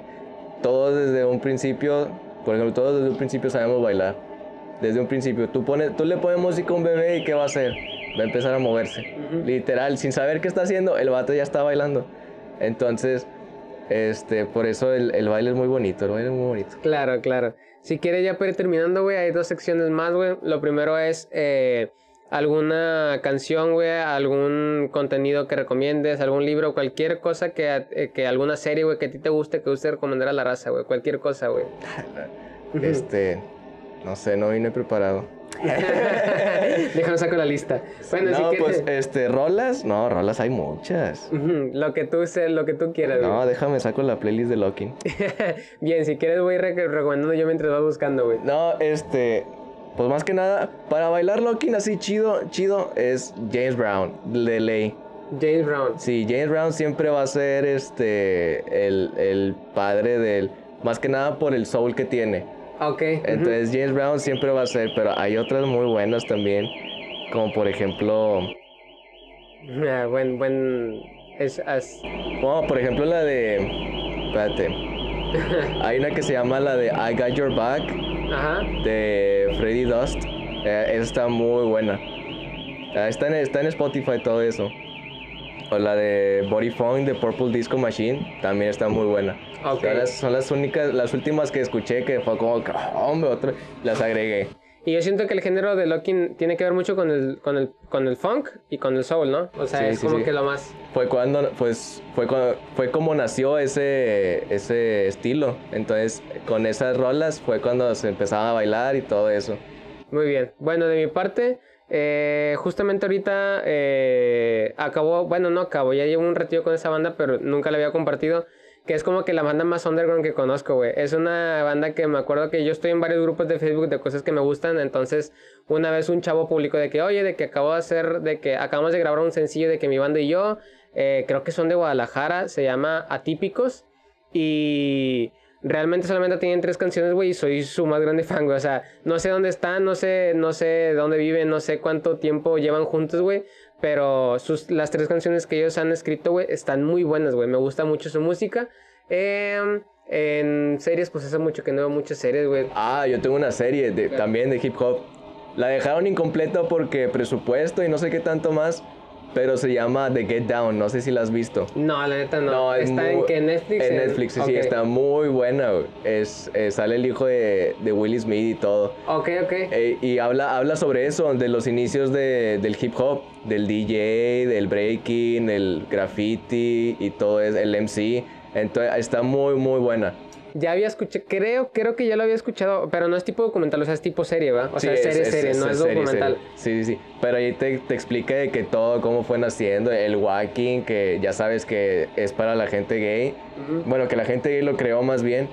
todos desde un principio, por ejemplo, todos desde un principio sabemos bailar. Desde un principio, tú, pones, tú le pones música a un bebé y ¿qué va a hacer? Va a empezar a moverse. Literal, sin saber qué está haciendo, el vato ya está bailando. Entonces, este, por eso el, el, baile es muy bonito, el baile es muy bonito. Claro, claro. Si quieres ya para ir terminando, güey, hay dos secciones más, güey. Lo primero es eh, alguna canción, güey, algún contenido que recomiendes, algún libro, cualquier cosa que, eh, que alguna serie, güey, que a ti te guste, que guste recomendar a la raza, güey, cualquier cosa, güey. (laughs) Este, no sé, no vine preparado. (laughs) Déjame saco la lista. Bueno, no, si pues, este, rolas, no, rolas hay muchas. Lo que tú sé, lo que tú quieras, güey. No, déjame saco la playlist de Locking. (laughs) Bien, si quieres voy re- recomendando yo mientras vas buscando, güey. No, este, pues más que nada, para bailar Locking así chido, chido, es James Brown, de ley. James Brown. Sí, James Brown siempre va a ser este, el, el padre del, más que nada por el soul que tiene. Ok. ujú. Entonces James Brown siempre va a ser, pero hay otras muy buenas también, como por ejemplo, Ah, buen, buen. Es, es- como por ejemplo la de, espérate, (laughs) hay una que se llama la de I Got Your Back Ajá. de Freddy Dust, eh, esa está muy buena. Ah, Está en, está en Spotify todo eso. O la de Body Funk de Purple Disco Machine también está muy buena. Ok. Son, las, son las únicas, las últimas que escuché que fue como, "Ah, hombre, otro, las agregué. Y yo siento que el género de locking tiene que ver mucho con el, con el, con el funk y con el soul, ¿no? O sea, Sí, es sí, como sí. que lo más. Fue cuando, pues, fue cuando, fue como nació ese, ese estilo. Entonces, con esas rolas fue cuando se empezaba a bailar y todo eso. Muy bien. Bueno, de mi parte, eh, justamente ahorita eh, acabó, bueno, no acabó, ya llevo un retiro con esa banda, pero nunca la había compartido. Que es como que la banda más underground que conozco, güey. Es una banda que me acuerdo que yo estoy en varios grupos de Facebook de cosas que me gustan. Entonces, una vez un chavo publicó de que, oye, de que acabo de hacer, de que acabamos de grabar un sencillo de que mi banda y yo, eh, creo que son de Guadalajara, se llama Atípicos. Y realmente solamente tienen tres canciones, güey, y soy su más grande fan, güey. O sea, no sé dónde están, no sé, no sé dónde viven, no sé cuánto tiempo llevan juntos, güey. Pero sus, las tres canciones que ellos han escrito, güey, están muy buenas, güey. Me gusta mucho su música. Em, en series, pues hace mucho que no veo muchas series, güey. Ah, yo tengo una serie de, también de hip hop. La dejaron incompleta porque presupuesto y no sé qué tanto más. Pero se llama The Get Down. No sé si la has visto. No, la neta no. No, es ¿Está muy- en que Netflix? En Netflix, sí, sí, Ok. está muy buena. Es, eh, sale el hijo de, de Will Smith y todo. Ok, ok. Eh, y habla, habla sobre eso, de los inicios de- del hip hop, del DJ, del breaking, el graffiti y todo es el MC. Entonces está muy, muy buena. Ya había escuchado, creo, creo que ya lo había escuchado, pero no es tipo documental, o sea, es tipo serie, ¿va? O sea, es serie, serie, no es serie, documental. serie. Sí, sí, sí. Pero ahí te, te explica de que todo, cómo fue naciendo, el walking, que ya sabes que es para la gente gay. Bueno, que la gente gay lo creó más bien.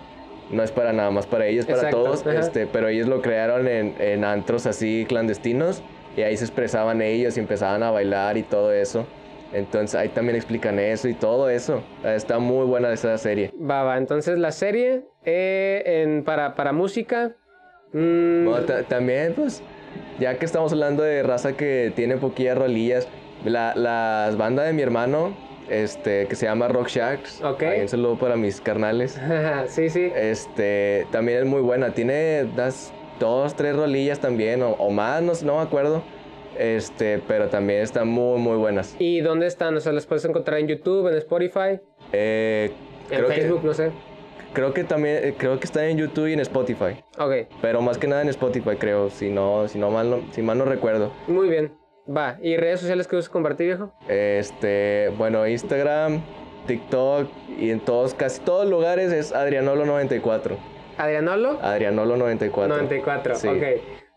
No es para nada más para ellos, para Exacto, todos. ajá. Este, pero ellos lo crearon en, en antros así clandestinos. Y ahí se expresaban ellos y empezaban a bailar y todo eso. Entonces ahí también explican eso y todo eso. Está muy buena esa serie. Va, va, entonces la serie eh, en, para, para música. mm, Bueno, ta- también, pues, ya que estamos hablando de raza que tiene poquillas rolillas, la, las bandas de mi hermano, este, que se llama Rock Shacks. Ok. Ahí un saludo para mis carnales. (laughs) sí, sí. Este, también es muy buena. Tiene das, dos, tres rolillas también, o, o más, no, no me acuerdo. Este, pero también están muy, muy buenas. ¿Y dónde están? O sea, las puedes encontrar en YouTube, en Spotify, Eh, en Facebook, que, no sé. creo que también, eh, creo que están en YouTube y en Spotify. Ok, Pero más que nada en Spotify, creo, si no, si no mal no, si mal no recuerdo. muy bien. Va, ¿y redes sociales que usas compartir, viejo? Este, bueno, Instagram, TikTok y en todos, casi todos lugares es Adrianolo94. Adrianolo. Adrianolo94. 94, Sí. ok.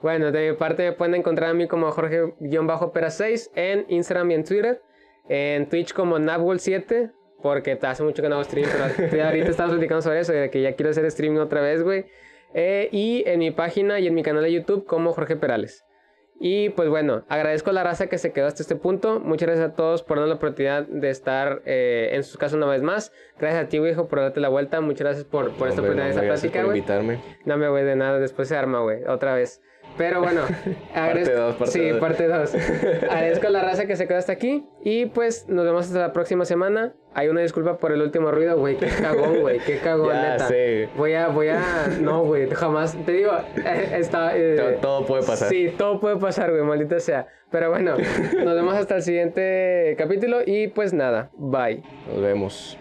Bueno, de mi parte me pueden encontrar a mí como Jorge-Pera6 en Instagram y en Twitter. En Twitch como Nabwol7, porque hace mucho que no hago stream, pero ahorita estamos platicando sobre eso, de que ya quiero hacer streaming otra vez, güey. Eh, y en mi página y en mi canal de YouTube como Jorge Perales. Y pues bueno, agradezco a la raza que se quedó hasta este punto. Muchas gracias a todos por darnos la oportunidad de estar eh, en sus casas una vez más. Gracias a ti, hijo, por darte la vuelta. Muchas gracias por, por esta oportunidad de esta plática, por güey. invitarme. No me voy de nada, después se arma, güey, otra vez. Pero bueno, (laughs) agradezco- dos, parte sí, dos. parte 2. (laughs) Agradezco a la raza que se quedó hasta aquí y pues nos vemos hasta la próxima semana. Hay una disculpa por el último ruido, güey, qué cagón, güey, qué cagón, (laughs) Ya neta. sé. Voy a, voy a, no, güey, jamás, te digo, eh, está... eh, Todo- todo puede pasar. Sí, todo puede pasar, güey, maldita sea. Pero bueno, nos vemos hasta el siguiente capítulo y pues nada, bye. Nos vemos.